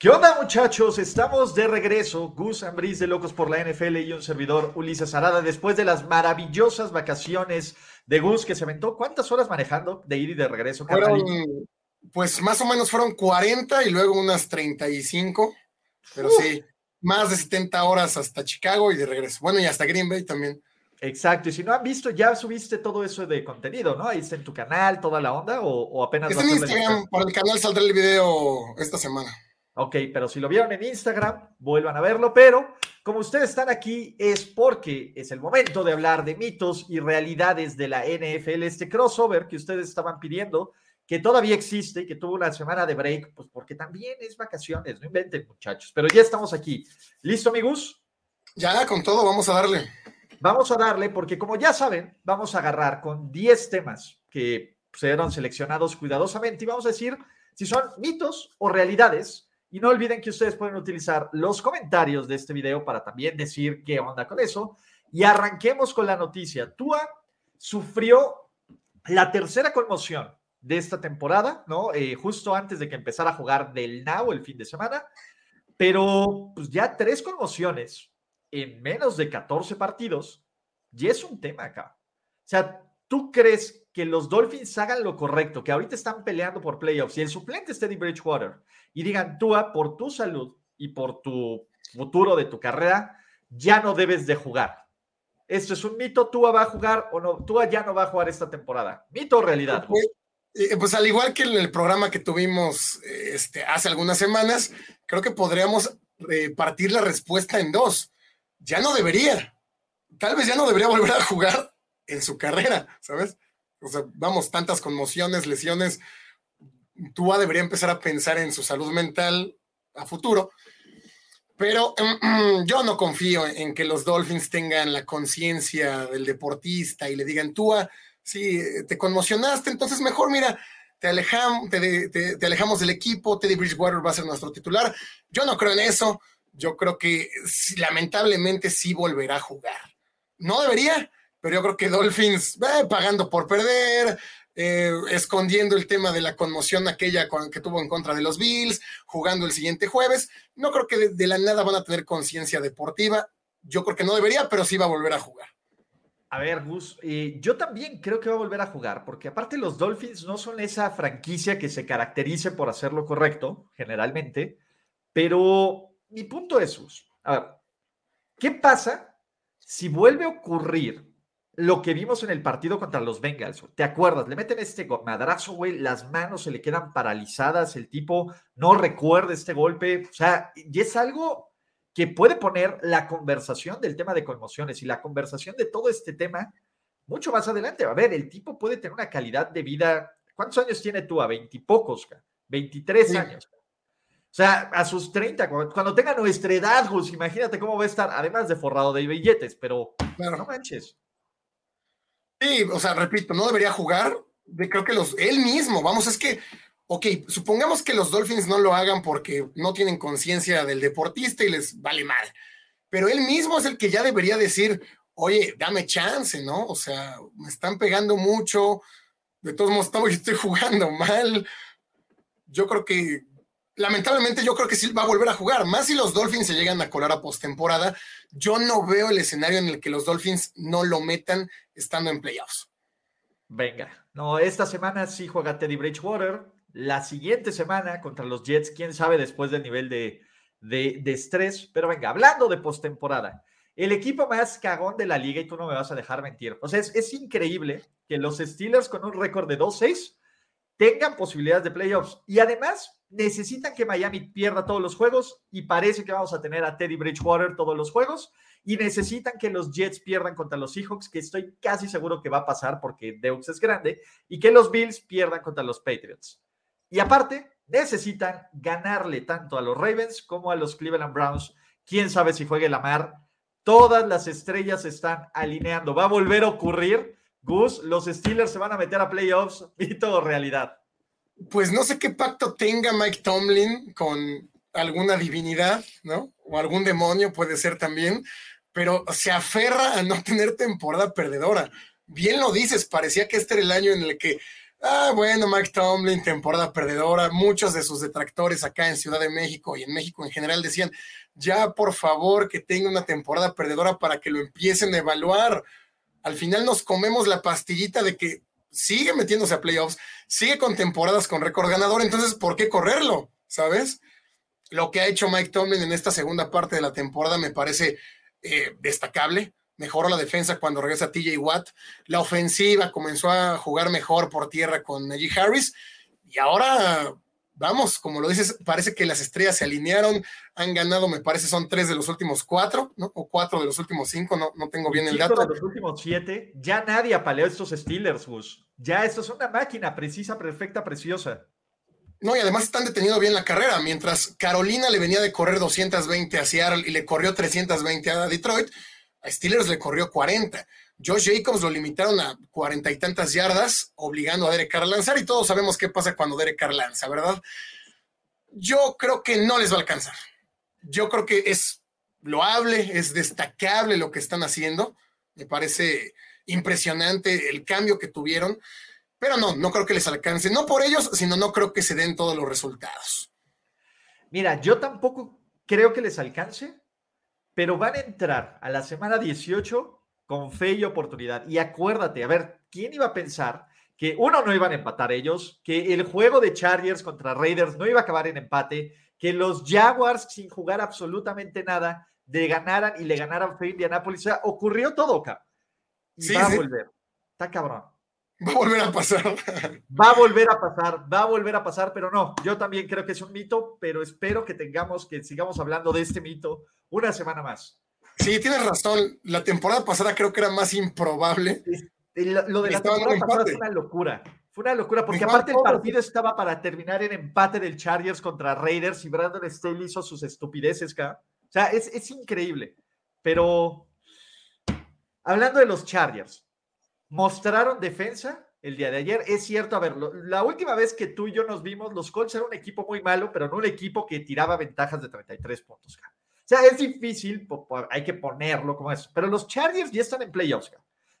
¿Qué onda muchachos? Estamos de regreso, Gus Ambris de Locos por la NFL y un servidor Ulises Arada después de las maravillosas vacaciones de Gus que se aventó. ¿Cuántas horas manejando de ir y de regreso? Fueron, pues más o menos fueron 40 y luego unas 35, pero sí, más de 70 horas hasta Chicago y de regreso. Bueno, y hasta Green Bay también. Exacto, y si no han visto, ya subiste todo eso de contenido, ¿no? Ahí está en tu canal, toda la onda, o, o apenas... Está en Instagram, para el canal saldrá el video esta semana. Ok, pero si lo vieron en Instagram, vuelvan a verlo. Pero como ustedes están aquí, es porque es el momento de hablar de mitos y realidades de la NFL, este crossover que ustedes estaban pidiendo, que todavía existe y que tuvo una semana de break, pues porque también es vacaciones, no inventen muchachos. Pero ya estamos aquí. ¿Listo, amigos? Ya, con todo, vamos a darle. Vamos a darle, porque como ya saben, vamos a agarrar con 10 temas que fueron seleccionados cuidadosamente y vamos a decir si son mitos o realidades y no olviden que ustedes pueden utilizar los comentarios de este video para también decir qué onda con eso. Y arranquemos con la noticia. Tua sufrió la tercera conmoción de esta temporada, ¿no? Eh, justo antes de que empezara a jugar del Now el fin de semana. Pero pues ya tres conmociones en menos de 14 partidos, y es un tema acá. O sea, ¿tú crees que los Dolphins hagan lo correcto, que ahorita están peleando por playoffs y el suplente es Teddy Bridgewater y digan, Tua, por tu salud y por tu futuro de tu carrera, ya no debes de jugar. Esto es un mito, Tua va a jugar o no, Tua ya no va a jugar esta temporada. ¿Mito o realidad? Pues, eh, pues al igual que en el programa que tuvimos este, hace algunas semanas, creo que podríamos eh, partir la respuesta en dos. Ya no debería. Tal vez ya no debería volver a jugar en su carrera, ¿sabes? O sea, vamos, tantas conmociones, lesiones. Tua debería empezar a pensar en su salud mental a futuro. Pero yo no confío en que los Dolphins tengan la conciencia del deportista y le digan, Tua, sí, te conmocionaste, entonces mejor, mira, te, te, alejamos del equipo, Teddy Bridgewater va a ser nuestro titular. Yo no creo en eso. Yo creo que lamentablemente sí volverá a jugar. No debería, pero yo creo que Dolphins, eh, pagando por perder, eh, escondiendo el tema de la conmoción aquella que tuvo en contra de los Bills, jugando el siguiente jueves, no creo que de, la nada van a tener conciencia deportiva. Yo creo que no debería, pero sí va a volver a jugar. A ver, Gus, eh, yo también creo que va a volver a jugar, porque aparte los Dolphins no son esa franquicia que se caracterice por hacer lo correcto, generalmente, pero mi punto es, Gus, a ver, ¿qué pasa si vuelve a ocurrir lo que vimos en el partido contra los Bengals. ¿Te acuerdas? Le meten este madrazo, güey, las manos se le quedan paralizadas, el tipo no recuerda este golpe. O sea, y es algo que puede poner la conversación del tema de conmociones y la conversación de todo este tema mucho más adelante. A ver, el tipo puede tener una calidad de vida. ¿Cuántos años tiene tú? A veintipocos, 23 años. O sea, a sus 30, cuando, tenga nuestra edad, pues imagínate cómo va a estar, además de forrado de billetes, pero no manches. Sí, o sea, repito, no debería jugar. Creo que los, él mismo, vamos, es que, ok, supongamos que los Dolphins no lo hagan porque no tienen conciencia del deportista y les vale mal. Pero él mismo es el que ya debería decir, oye, dame chance, ¿no? O sea, me están pegando mucho, de todos modos estoy jugando mal. Yo creo que lamentablemente yo creo que sí va a volver a jugar, más si los Dolphins se llegan a colar a postemporada. Yo no veo el escenario en el que los Dolphins no lo metan estando en playoffs. Venga, no, esta semana sí juega Teddy Bridgewater. La siguiente semana contra los Jets, quién sabe después del nivel de, de, de estrés. Pero venga, hablando de postemporada, el equipo más cagón de la liga, y tú no me vas a dejar mentir. O sea, es, es increíble que los Steelers con un récord de 2-6 tengan posibilidades de playoffs. Y además, necesitan que Miami pierda todos los juegos y parece que vamos a tener a Teddy Bridgewater todos los juegos y necesitan que los Jets pierdan contra los Seahawks, que estoy casi seguro que va a pasar porque Deux es grande, y que los Bills pierdan contra los Patriots. Y aparte, necesitan ganarle tanto a los Ravens como a los Cleveland Browns. Quién sabe si juegue la mar. Todas las estrellas están alineando. Va a volver a ocurrir. Gus, los Steelers se van a meter a playoffs y todo realidad. Pues no sé qué pacto tenga Mike Tomlin con alguna divinidad, ¿no? O algún demonio puede ser también, pero se aferra a no tener temporada perdedora. Bien lo dices, parecía que este era el año en el que Ah, bueno, Mike Tomlin, temporada perdedora. Muchos de sus detractores acá en Ciudad de México y en México en general decían, ya por favor que tenga una temporada perdedora para que lo empiecen a evaluar. Al final nos comemos la pastillita de que sigue metiéndose a playoffs, sigue con temporadas con récord ganador, entonces, ¿por qué correrlo? ¿Sabes? Lo que ha hecho Mike Tomlin en esta segunda parte de la temporada me parece eh, destacable mejoró la defensa cuando regresa TJ Watt, la ofensiva comenzó a jugar mejor por tierra con Najee Harris y ahora vamos, como lo dices, parece que las estrellas se alinearon, han ganado, me parece, son tres de los últimos cuatro, ¿no? O cuatro de los últimos cinco, no, no tengo bien el dato. De los últimos siete, ya nadie apaleó estos Steelers, Gus. Ya esto es una máquina precisa, perfecta, preciosa. No, y además están deteniendo bien la carrera. Mientras Carolina le venía de correr 220 a Seattle y le corrió 320 a Detroit, a Steelers le corrió 40. Josh Jacobs lo limitaron a cuarenta y tantas yardas, obligando a Derek Carr a lanzar, y todos sabemos qué pasa cuando Derek Carr lanza, ¿verdad? Yo creo que no les va a alcanzar. Yo creo que es loable, es destacable lo que están haciendo. Me parece impresionante el cambio que tuvieron, pero no, no creo que les alcance. No por ellos, sino no creo que se den todos los resultados. Mira, yo tampoco creo que les alcance, pero van a entrar a la semana 18 con fe y oportunidad. Y acuérdate, a ver, ¿quién iba a pensar que uno no iban a empatar ellos, que el juego de Chargers contra Raiders no iba a acabar en empate, que los Jaguars sin jugar absolutamente nada de ganaran y le ganaran fe a Indianapolis? O sea, ocurrió todo, acá. Y va a volver. Está cabrón. Va a volver a pasar. Va a volver a pasar, va a volver a pasar, pero no, yo también creo que es un mito, pero espero que tengamos, que sigamos hablando de este mito una semana más. Sí, tienes razón. La temporada pasada creo que era más improbable. Lo, de la temporada pasada fue una locura. Fue una locura, porque aparte el partido estaba para terminar en empate del Chargers contra Raiders y Brandon Staley hizo sus estupideces, acá. O sea, es, es increíble. Pero hablando de los Chargers, mostraron defensa el día de ayer. Es cierto, a ver, la última vez que tú y yo nos vimos, los Colts eran un equipo muy malo, pero no un equipo que tiraba ventajas de 33 puntos. O sea, es difícil, hay que ponerlo como eso. Pero los Chargers ya están en playoffs.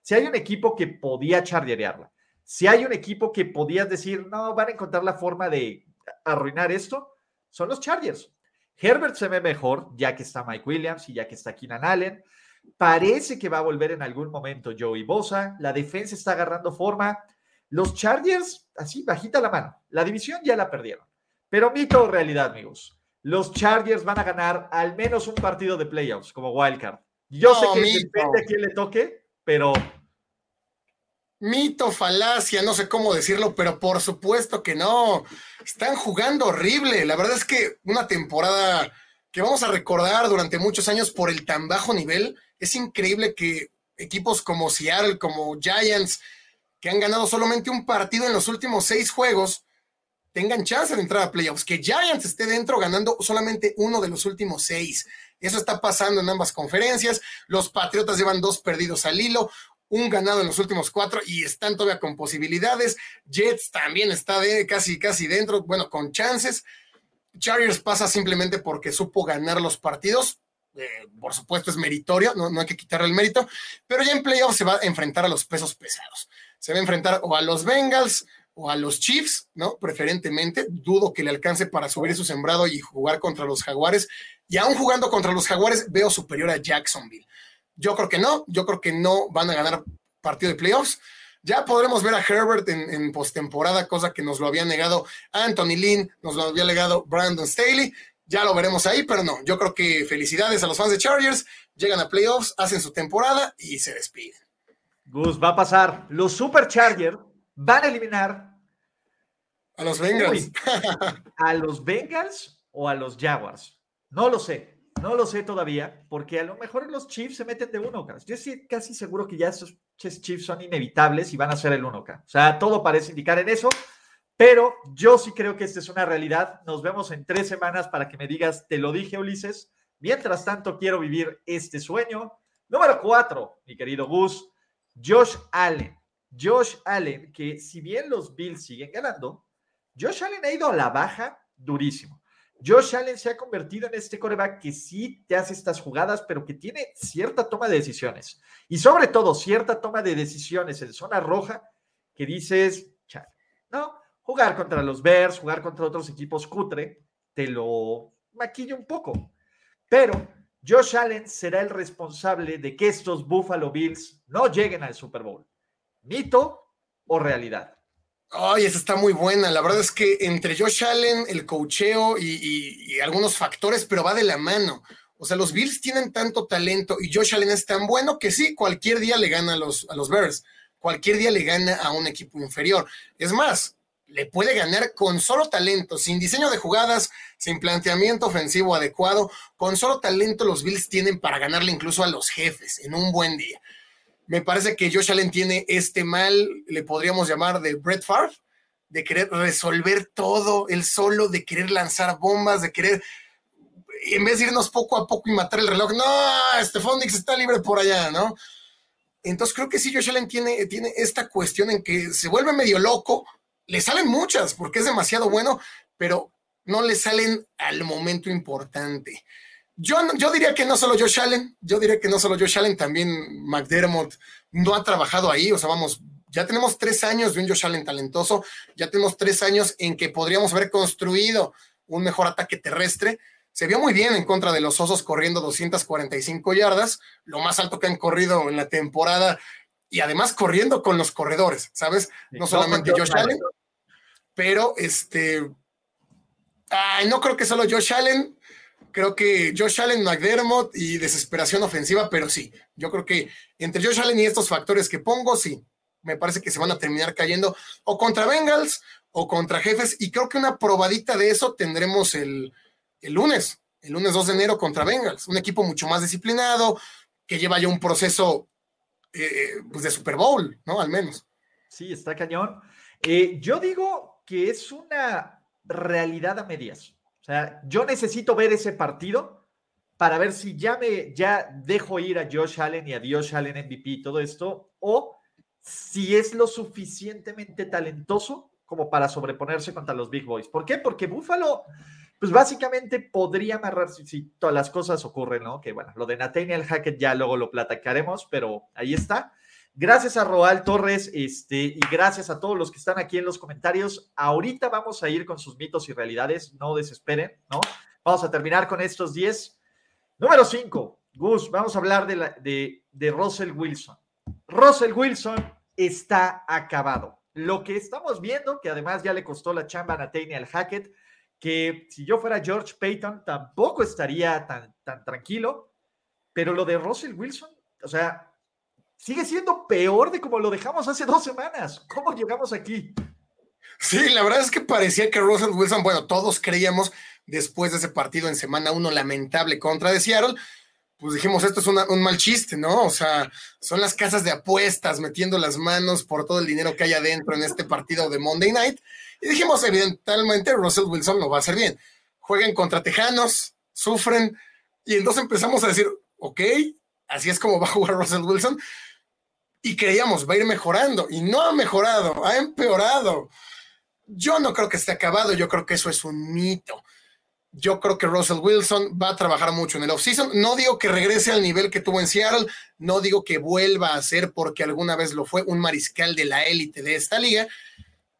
Si hay un equipo que podía chargerearla, si hay un equipo que podías decir, no, van a encontrar la forma de arruinar esto, son los Chargers. Herbert se ve mejor, ya que está Mike Williams y ya que está Keenan Allen. Parece que va a volver en algún momento Joey Bosa. La defensa está agarrando forma. Los Chargers, así, bajita la mano. La división ya la perdieron. Pero mito o realidad, amigos los Chargers van a ganar al menos un partido de playoffs como wildcard. Yo sé que depende a quién le toque, pero. Mito, falacia, no sé cómo decirlo, pero por supuesto que no. Están jugando horrible. La verdad es que una temporada que vamos a recordar durante muchos años por el tan bajo nivel. Es increíble que equipos como Seattle, como Giants, que han ganado solamente un partido en los últimos seis juegos, tengan chance de entrar a playoffs, que Giants esté dentro ganando solamente uno de los últimos seis. Eso está pasando en ambas conferencias. Los Patriotas llevan dos perdidos al hilo, un ganado en los últimos cuatro y están todavía con posibilidades. Jets también está de, casi, casi dentro, bueno, con chances. Chargers pasa simplemente porque supo ganar los partidos. Eh, por supuesto es meritorio, no, no hay que quitarle el mérito, pero ya en playoffs se va a enfrentar a los pesos pesados. Se va a enfrentar o a los Bengals, o a los Chiefs, ¿no? Preferentemente, dudo que le alcance para subir su sembrado y jugar contra los Jaguares. Y aún jugando contra los Jaguares, veo superior a Jacksonville. Yo creo que no, yo creo que no van a ganar partido de playoffs. Ya podremos ver a Herbert en, postemporada, cosa que nos lo había negado Anthony Lynn, nos lo había negado Brandon Staley. Ya lo veremos ahí, pero no, yo creo que felicidades a los fans de Chargers. Llegan a playoffs, hacen su temporada y se despiden. Gus, va a pasar. Los Super Chargers van a eliminar a los Bengals. ¿A los Bengals o a los Jaguars? No lo sé. No lo sé todavía, porque a lo mejor los Chiefs se meten de uno. Yo estoy casi seguro que ya esos Chiefs son inevitables y van a ser el 1K. O sea, todo parece indicar en eso, Pero yo sí creo que esta es una realidad. Nos vemos en tres semanas para que me digas, te lo dije, Ulises. Mientras tanto, quiero vivir este sueño. Número cuatro, mi querido Gus, Josh Allen. Josh Allen, que si bien los Bills siguen ganando, Josh Allen ha ido a la baja durísimo. Josh Allen se ha convertido en este coreback que sí te hace estas jugadas, pero que tiene cierta toma de decisiones. Y sobre todo, cierta toma de decisiones en zona roja que dices, no, jugar contra los Bears, jugar contra otros equipos cutre, te lo maquilla un poco. Pero Josh Allen será el responsable de que estos Buffalo Bills no lleguen al Super Bowl. ¿Mito o realidad? Ay, esa está muy buena. La verdad es que entre Josh Allen, el cocheo y, algunos factores, pero va de la mano. O sea, los Bills tienen tanto talento y Josh Allen es tan bueno que sí, cualquier día le gana a los, a los Bears. Cualquier día le gana a un equipo inferior. Es más, le puede ganar con solo talento, sin diseño de jugadas, sin planteamiento ofensivo adecuado, con solo talento los Bills tienen para ganarle incluso a los jefes en un buen día. Me parece que Josh Allen tiene este mal, le podríamos llamar de Brett Favre, de querer resolver todo él solo, de querer lanzar bombas, de querer, en vez de irnos poco a poco y matar el reloj, no, Stephon Dix está libre por allá, ¿no? Entonces creo que sí, Josh Allen tiene, tiene esta cuestión en que se vuelve medio loco, le salen muchas porque es demasiado bueno, pero no le salen al momento importante. Yo, yo diría que no solo Josh Allen, yo diría que no solo Josh Allen, también McDermott no ha trabajado ahí, o sea, vamos, ya tenemos tres años de un Josh Allen talentoso, ya tenemos tres años en que podríamos haber construido un mejor ataque terrestre. Se vio muy bien en contra de los Osos corriendo 245 yardas, lo más alto que han corrido en la temporada y además corriendo con los corredores, ¿sabes? No solamente Josh Allen, pero este, no creo que solo Josh Allen, creo que Josh Allen, McDermott y desesperación ofensiva, pero sí, yo creo que entre Josh Allen y estos factores que pongo, sí, me parece que se van a terminar cayendo o contra Bengals o contra jefes, y creo que una probadita de eso tendremos el, lunes, el lunes 2 de enero contra Bengals, un equipo mucho más disciplinado, que lleva ya un proceso eh, pues de Super Bowl, ¿no? Al menos. Sí, está cañón. Eh, yo digo que es una realidad a medias. O sea, yo necesito ver ese partido para ver si ya me ya dejo ir a Josh Allen y a Josh Allen MVP y todo esto, o si es lo suficientemente talentoso como para sobreponerse contra los Big Boys. ¿Por qué? Porque Buffalo, pues básicamente podría amarrar si, todas las cosas ocurren, ¿no? Que bueno, lo de Nathaniel Hackett ya luego lo platicaremos, pero ahí está. Gracias a Roal Torres este, y gracias a todos los que están aquí en los comentarios. Ahorita vamos a ir con sus mitos y realidades, no desesperen, ¿no? Vamos a terminar con estos 10. Número 5, Gus, vamos a hablar de, de, de Russell Wilson. Russell Wilson está acabado. Lo que estamos viendo, que además ya le costó la chamba a Nathaniel Hackett, que si yo fuera George Payton tampoco estaría tan, tan tranquilo, pero lo de Russell Wilson, o sea, sigue siendo peor de como lo dejamos hace dos semanas. ¿Cómo llegamos aquí? Sí, la verdad es que parecía que Russell Wilson, bueno, todos creíamos después de ese partido en semana uno lamentable contra de Seattle, pues dijimos, esto es un mal chiste, ¿no? O sea, son las casas de apuestas metiendo las manos por todo el dinero que hay adentro en este partido de Monday Night. Y dijimos, evidentemente, Russell Wilson no va a hacer bien. Jueguen contra Tejanos, sufren, y entonces empezamos a decir, ok, así es como va a jugar Russell Wilson y creíamos va a ir mejorando y no ha mejorado, ha empeorado. Yo no creo que esté acabado, yo creo que eso es un mito. Yo creo que Russell Wilson va a trabajar mucho en el offseason. No digo que regrese al nivel que tuvo en Seattle, no digo que vuelva a ser porque alguna vez lo fue un mariscal de la élite de esta liga.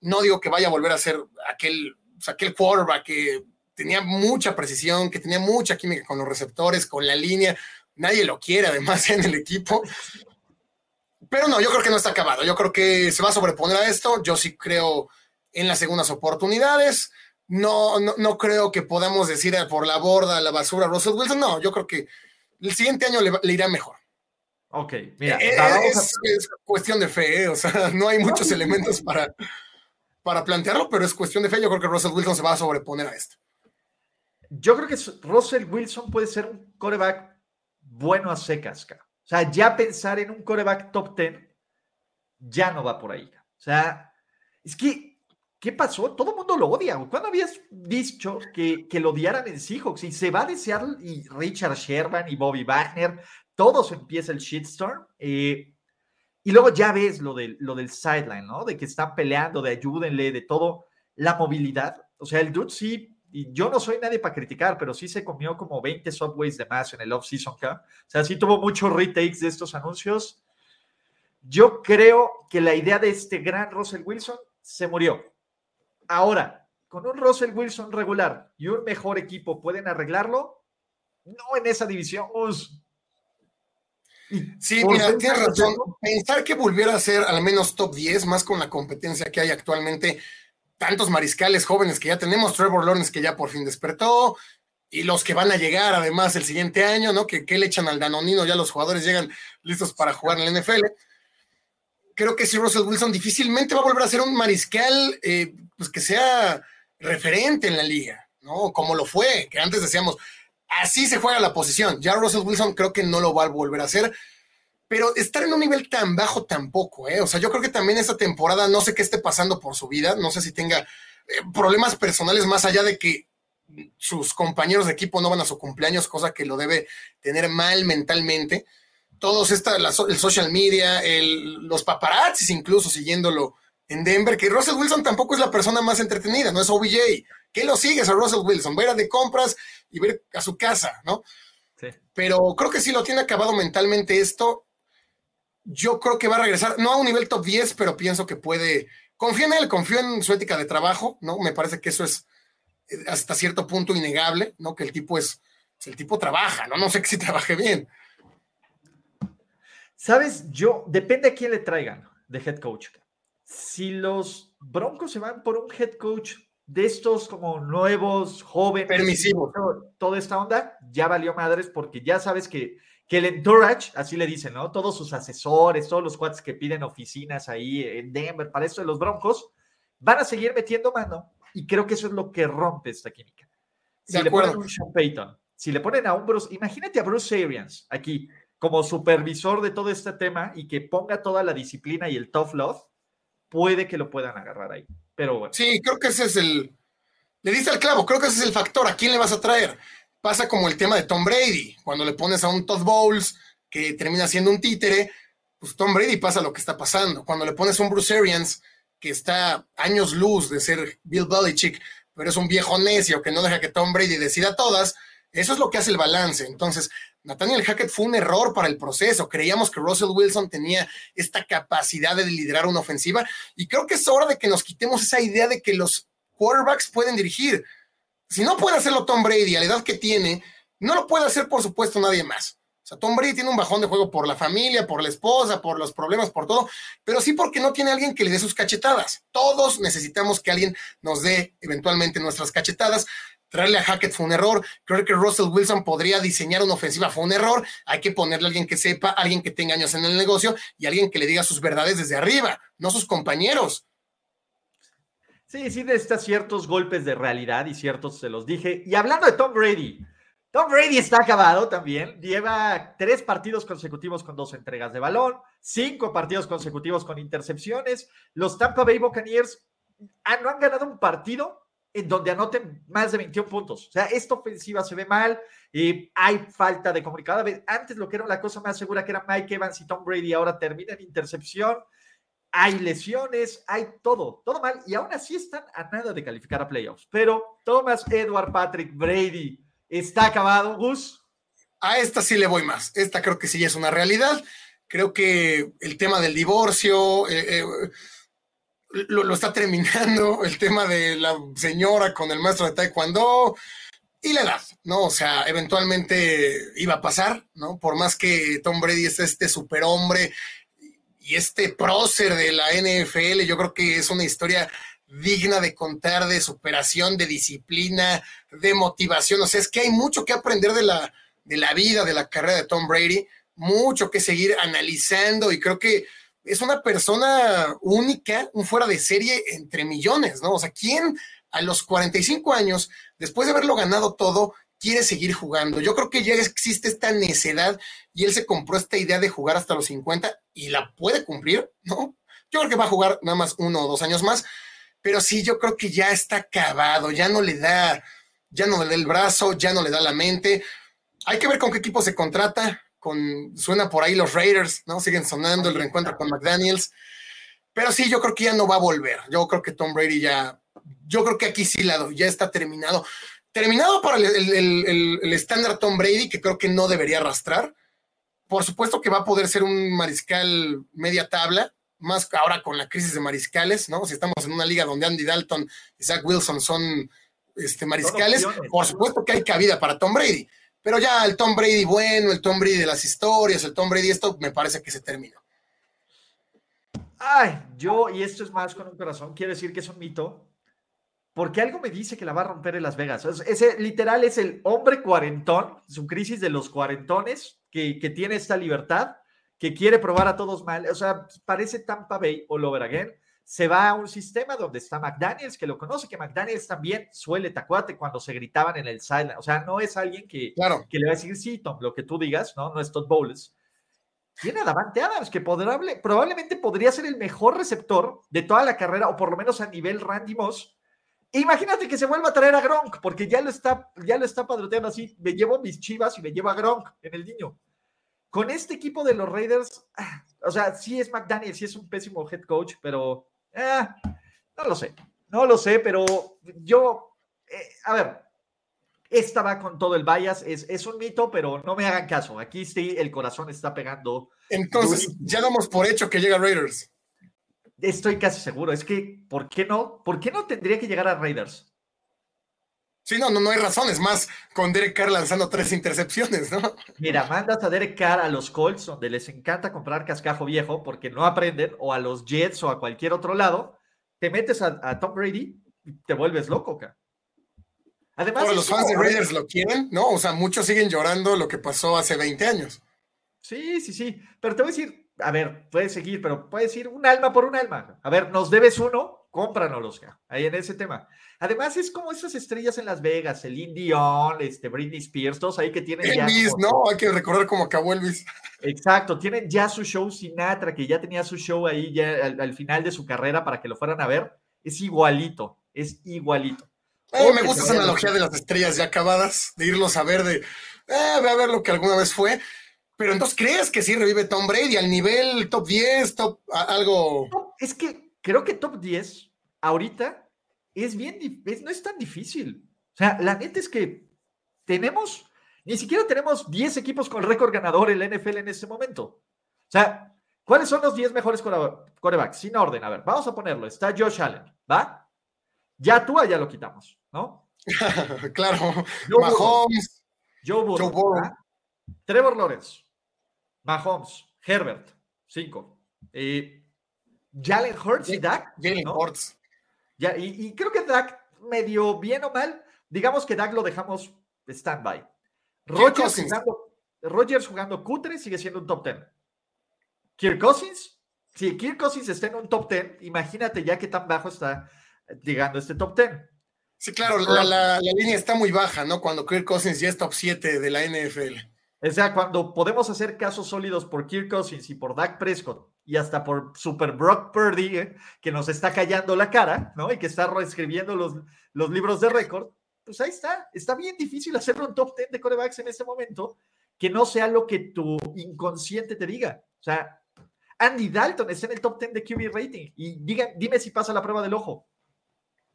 No digo que vaya a volver a ser aquel, aquel quarterback que tenía mucha precisión, que tenía mucha química con los receptores, con la línea. Nadie lo quiere además en el equipo. Pero no, yo creo que no está acabado. Yo creo que se va a sobreponer a esto. Yo sí creo en las segundas oportunidades. No, no, creo que podamos decir por la borda, la basura, Russell Wilson. No, yo creo que el siguiente año le, irá mejor. Ok, mira, eh, es, cuestión de fe, ¿eh? o sea, no hay muchos elementos para, para plantearlo, pero es cuestión de fe. Yo creo que Russell Wilson se va a sobreponer a esto. Yo creo que Russell Wilson puede ser un coreback bueno a secas, cara. Sea, ya pensar en un coreback top 10 ya no va por ahí. O sea, es que ¿qué pasó? Todo el mundo lo odia. ¿Cuándo habías dicho que, que lo odiaran en Seahawks? Y se va a desear y Richard Sherman y Bobby Wagner, todos empieza el shitstorm. Eh, y luego ya ves lo, de, lo del sideline, ¿no? De que están peleando, de ayúdenle, de todo. La movilidad. O sea, el dude sí, y yo no soy nadie para criticar, pero sí se comió como 20 subways de más en el off-season O sea, sí tuvo muchos retakes de estos anuncios. Yo creo que la idea de este gran Russell Wilson se murió. Ahora, con un Russell Wilson regular y un mejor equipo, ¿pueden arreglarlo? No en esa división. Sí, mira, tienes razón. Pensar que volviera a ser al menos top 10, más con la competencia que hay actualmente, tantos mariscales jóvenes que ya tenemos, Trevor Lawrence que ya por fin despertó, y los que van a llegar además el siguiente año, ¿no? Que, le echan al Danonino, ya los jugadores llegan listos para jugar en la NFL creo que si Russell Wilson difícilmente va a volver a ser un mariscal eh, pues que sea referente en la liga, ¿no? Como lo fue, que antes decíamos, así se juega la posición. Ya Russell Wilson creo que no lo va a volver a hacer, pero estar en un nivel tan bajo tampoco, ¿eh? O sea, yo creo que también esta temporada no sé qué esté pasando por su vida, no sé si tenga eh, problemas personales más allá de que sus compañeros de equipo no van a su cumpleaños, cosa que lo debe tener mal mentalmente todos esta, el social media, los paparazzis incluso siguiéndolo en Denver, que Russell Wilson tampoco es la persona más entretenida, no es OBJ. ¿Qué lo sigues a Russell Wilson? Va a ir a de compras y ver a su casa, ¿no? Sí. Pero creo que sí lo tiene acabado mentalmente esto. Yo creo que va a regresar, no a un nivel top 10, pero pienso que puede. Confío en él, confío en su ética de trabajo, ¿no? Me parece que eso es eh, hasta cierto punto innegable, ¿no? Que el tipo es, el tipo trabaja, ¿no? No sé que si trabaje bien, Sabes, yo, depende a quién le traigan de head coach. Si los Broncos se van por un head coach de estos como nuevos, jóvenes, permisivos, toda esta onda, ya valió madres porque ya sabes que, que el entourage, así le dicen, ¿no? Todos sus asesores, todos los cuates que piden oficinas ahí en Denver para esto de los Broncos, van a seguir metiendo mano y creo que eso es lo que rompe esta química. Si le ponen un Sean Payton, si le ponen a un Bruce, imagínate a Bruce Arians aquí, como supervisor de todo este tema y que ponga toda la disciplina y el tough love, puede que lo puedan agarrar ahí. Pero bueno. Sí, creo que ese es el. Le dice al clavo, creo que ese es el factor. ¿A quién le vas a traer? Pasa como el tema de Tom Brady. Cuando le pones a un Todd Bowles que termina siendo un títere, pues Tom Brady pasa lo que está pasando. Cuando le pones a un Bruce Arians que está años luz de ser Bill Belichick, pero es un viejo necio que no deja que Tom Brady decida todas, eso es lo que hace el balance. Entonces, Nathaniel Hackett fue un error para el proceso. Creíamos que Russell Wilson tenía esta capacidad de liderar una ofensiva y creo que es hora de que nos quitemos esa idea de que los quarterbacks pueden dirigir. Si no puede hacerlo Tom Brady a la edad que tiene, no lo puede hacer, por supuesto, nadie más. O sea, Tom Brady tiene un bajón de juego por la familia, por la esposa, por los problemas, por todo, pero sí porque no tiene alguien que le dé sus cachetadas. Todos necesitamos que alguien nos dé eventualmente nuestras cachetadas traerle a Hackett fue un error. Creo que Russell Wilson podría diseñar una ofensiva, fue un error. Hay que ponerle a alguien que sepa, alguien que tenga años en el negocio y alguien que le diga sus verdades desde arriba, no sus compañeros. Sí, sí, necesita ciertos golpes de realidad y ciertos se los dije. Y hablando de Tom Brady, Tom Brady está acabado también. Lleva tres partidos consecutivos con dos entregas de balón, cinco partidos consecutivos con intercepciones. Los Tampa Bay Buccaneers no han ganado un partido en donde anoten más de 21 puntos. O sea, esta ofensiva se ve mal, y hay falta de comunicado. Antes lo que era la cosa más segura que era Mike Evans y Tom Brady, ahora termina en intercepción. Hay lesiones, hay todo, todo mal, y aún así están a nada de calificar a playoffs. Pero Thomas Edward Patrick Brady está acabado, Gus. A esta sí le voy más. Esta creo que sí es una realidad. Creo que el tema del divorcio, eh, eh, lo, está terminando, el tema de la señora con el maestro de taekwondo y la edad, ¿no? O sea, eventualmente iba a pasar, ¿no? Por más que Tom Brady es este superhombre y este prócer de la NFL, yo creo que es una historia digna de contar, de superación, de disciplina, de motivación. O sea, es que hay mucho que aprender de la, de la vida, de la carrera de Tom Brady, mucho que seguir analizando y creo que es una persona única, un fuera de serie entre millones, ¿no? O sea, ¿quién a los 45 años, después de haberlo ganado todo, quiere seguir jugando? Yo creo que ya existe esta necedad y él se compró esta idea de jugar hasta los 50 y la puede cumplir, ¿no? Yo creo que va a jugar nada más uno o dos años más. pero sí, yo creo que ya está acabado, ya no le da, ya no le da el brazo, ya no le da la mente. Hay que ver con qué equipo se contrata, con, suena por ahí los Raiders, ¿no? Siguen sonando el reencuentro con McDaniels. Pero sí, yo creo que ya no va a volver. Yo creo que Tom Brady ya, yo creo que aquí sí la ya está terminado. Terminado para el estándar Tom Brady, que creo que no debería arrastrar. Por supuesto que va a poder ser un mariscal media tabla, más ahora con la crisis de mariscales, ¿no? Si estamos en una liga donde Andy Dalton y Zach Wilson son este, mariscales, por supuesto que hay cabida para Tom Brady. Pero ya el Tom Brady bueno, el Tom Brady de las historias, el Tom Brady esto, me parece que se terminó. Ay, yo, y esto es más con un corazón, quiero decir que es un mito, porque algo me dice que la va a romper en Las Vegas. Ese literal es el hombre cuarentón, su crisis de los cuarentones, que, que tiene esta libertad, que quiere probar a todos mal. O sea, parece Tampa Bay all over again se va a un sistema donde está McDaniels, que lo conoce, que McDaniels también suele tacuate cuando se gritaban en el sideline. O sea, no es alguien que, que le va a decir, sí, Tom, lo que tú digas, ¿no? No es Todd Bowles. Tiene a Davante Adams, que probablemente podría ser el mejor receptor de toda la carrera, o por lo menos a nivel Randy Moss. Imagínate que se vuelva a traer a Gronk, porque ya lo está, ya lo está padroteando así. Me llevo mis chivas y me llevo a Gronk en el niño. Con este equipo de los Raiders, ah, o sea, sí es McDaniel, sí es un pésimo head coach, pero eh, no lo sé, no lo sé, pero yo, eh, a ver, esta va con todo el bias, es, es, un mito, pero no me hagan caso. Aquí sí el corazón está pegando. Entonces, ya damos por hecho que llega Raiders. Estoy casi seguro. Es que, ¿por qué no? ¿Por qué no tendría que llegar a Raiders? Sí, no, no, no hay razones más con Derek Carr lanzando tres intercepciones, ¿no? Mira, mandas a Derek Carr a los Colts, donde les encanta comprar cascajo viejo porque no aprenden, o a los Jets o a cualquier otro lado, te metes a, Tom Brady y te vuelves loco, acá. Además, los fans de Raiders lo quieren, ¿no? O sea, muchos siguen llorando lo que pasó hace 20 años. Sí, sí, sí. Pero te voy a decir, a ver, puedes seguir, pero puedes decir un alma por un alma. A ver, nos debes uno, cómpranos, ahí en ese tema. Además, es como esas estrellas en Las Vegas, el Dion, este, Britney Spears, todos ahí que tienen Elvis, ¿no? Hay que recordar cómo acabó Elvis. Exacto, tienen ya su show Sinatra, que ya tenía su show ahí ya al, final de su carrera para que lo fueran a ver. Es igualito, es igualito. me gusta esa analogía de las estrellas ya acabadas, de irlos a ver, de, eh, ve a ver lo que alguna vez fue. Pero entonces, ¿crees que sí revive Tom Brady al nivel top 10, top algo? es que creo que top 10 ahorita es bien, no es tan difícil. O sea, la neta es que tenemos, ni siquiera tenemos 10 equipos con récord ganador en la NFL en este momento. O sea, ¿cuáles son los 10 mejores corebacks? Sin orden, a ver, vamos a ponerlo. Está Josh Allen, ¿va? Ya tú ya lo quitamos, ¿no? claro. Mahomes. Joe Burrow. Trevor Lawrence. Mahomes. Herbert. 5. Eh, Jalen Hurts y Dak. Jalen Hurts. Ya, y, creo que Dak, medio bien o mal, digamos que Dak lo dejamos stand-by. Rogers jugando, Rogers jugando cutre sigue siendo un top 10. Kirk Cousins, si Kirk Cousins está en un top 10, imagínate ya que tan bajo está llegando este top 10. Sí, claro, la, la, línea está muy baja, ¿no? Cuando Kirk Cousins ya es top 7 de la NFL. O sea, cuando podemos hacer casos sólidos por Kirk Cousins y por Dak Prescott y hasta por Super Brock Purdy, eh, que nos está callando la cara, ¿no? Y que está reescribiendo los, los libros de récord, pues ahí está. Está bien difícil hacer un top 10 de corebacks en este momento que no sea lo que tu inconsciente te diga. O sea, Andy Dalton está en el top 10 de QB rating y diga, dime si pasa la prueba del ojo.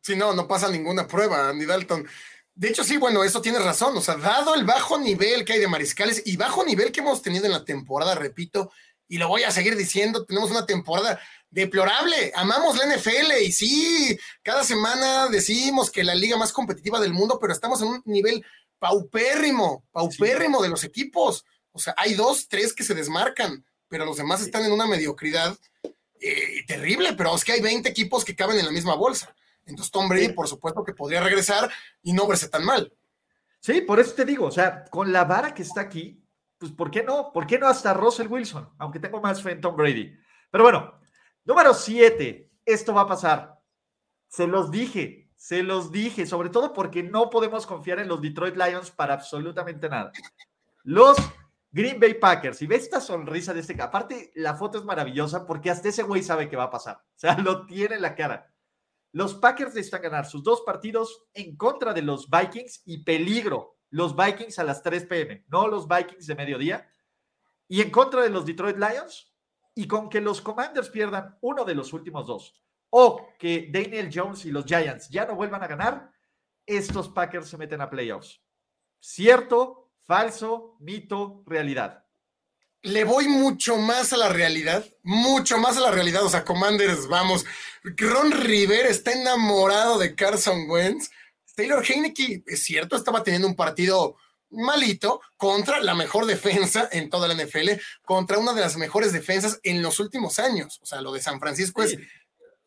Sí, no, no pasa ninguna prueba, Andy Dalton. De hecho, sí, bueno, eso tiene razón. O sea, dado el bajo nivel que hay de mariscales y bajo nivel que hemos tenido en la temporada, repito, y lo voy a seguir diciendo, tenemos una temporada deplorable, amamos la NFL y sí, cada semana decimos que la liga más competitiva del mundo, pero estamos en un nivel paupérrimo, paupérrimo de los equipos. O sea, hay dos, tres que se desmarcan, pero los demás están en una mediocridad eh, terrible, pero es que hay 20 equipos que caben en la misma bolsa. Entonces Tom Brady, por supuesto que podría regresar y no verse tan mal. Sí, por eso te digo, o sea, con la vara que está aquí, pues ¿por qué no? ¿Por qué no hasta Russell Wilson? Aunque tengo más fe en Tom Brady. Pero bueno, número siete, esto va a pasar. Se los dije, se los dije, sobre todo porque no podemos confiar en los Detroit Lions para absolutamente nada. Los Green Bay Packers, y ve esta sonrisa de este, aparte la foto es maravillosa porque hasta ese güey sabe que va a pasar, o sea, lo tiene en la cara. Los Packers necesitan ganar sus dos partidos en contra de los Vikings y peligro. Los Vikings a las 3 pm, no los Vikings de mediodía. Y en contra de los Detroit Lions. Y con que los Commanders pierdan uno de los últimos dos. O que Daniel Jones y los Giants ya no vuelvan a ganar. Estos Packers se meten a playoffs. ¿Cierto? ¿Falso? ¿Mito? ¿Realidad? Le voy mucho más a la realidad, mucho más a la realidad. O sea, Commanders, vamos. Ron Rivera está enamorado de Carson Wentz. Taylor Heineke, es cierto, estaba teniendo un partido malito contra la mejor defensa en toda la NFL, contra una de las mejores defensas en los últimos años. O sea, lo de San Francisco es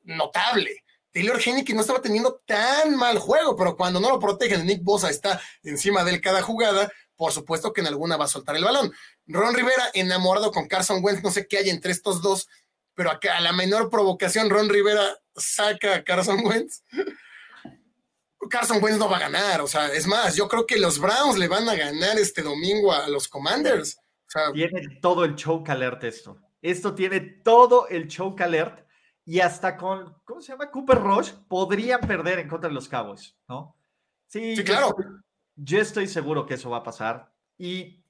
notable. Taylor Heineke no estaba teniendo tan mal juego, pero cuando no lo protegen, Nick Bosa está encima de él cada jugada, por supuesto que en alguna va a soltar el balón. Ron Rivera, enamorado con Carson Wentz, no sé qué hay entre estos dos, pero acá a la menor provocación, Ron Rivera saca a Carson Wentz. Carson Wentz no va a ganar, o sea, es más, yo creo que los Browns le van a ganar este domingo a los Commanders. tiene todo el choke alert esto. Esto tiene todo el choke alert y hasta con, ¿cómo se llama? Cooper Rush podrían perder en contra de los Cowboys, ¿no? Sí, claro. Yo estoy seguro que eso va a pasar. Y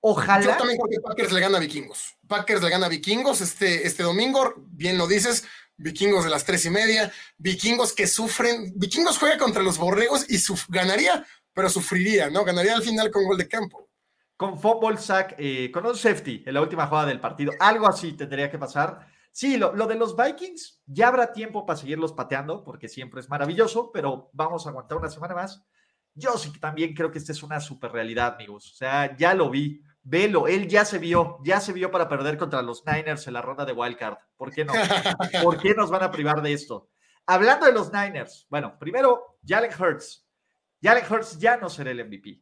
ojalá. Yo también creo que Packers le gana a Vikingos. Packers le gana a Vikingos este, este domingo. Bien lo dices. Vikingos de las tres y media. Vikingos que sufren. Vikingos juega contra los borregos y ganaría, pero sufriría, ¿no? Ganaría al final con gol de campo. Con fútbol sack, eh, con un safety en la última jugada del partido. Algo así tendría que pasar. Sí, lo, lo, de los Vikings, ya habrá tiempo para seguirlos pateando, porque siempre es maravilloso, pero vamos a aguantar una semana más. Yo sí también creo que esta es una super realidad, amigos. O sea, ya lo vi. Velo, él ya se vio, ya se vio para perder contra los Niners en la ronda de Wildcard. ¿Por qué no? ¿Por qué nos van a privar de esto? Hablando de los Niners, bueno, primero, Jalen Hurts. Jalen Hurts ya no será el MVP.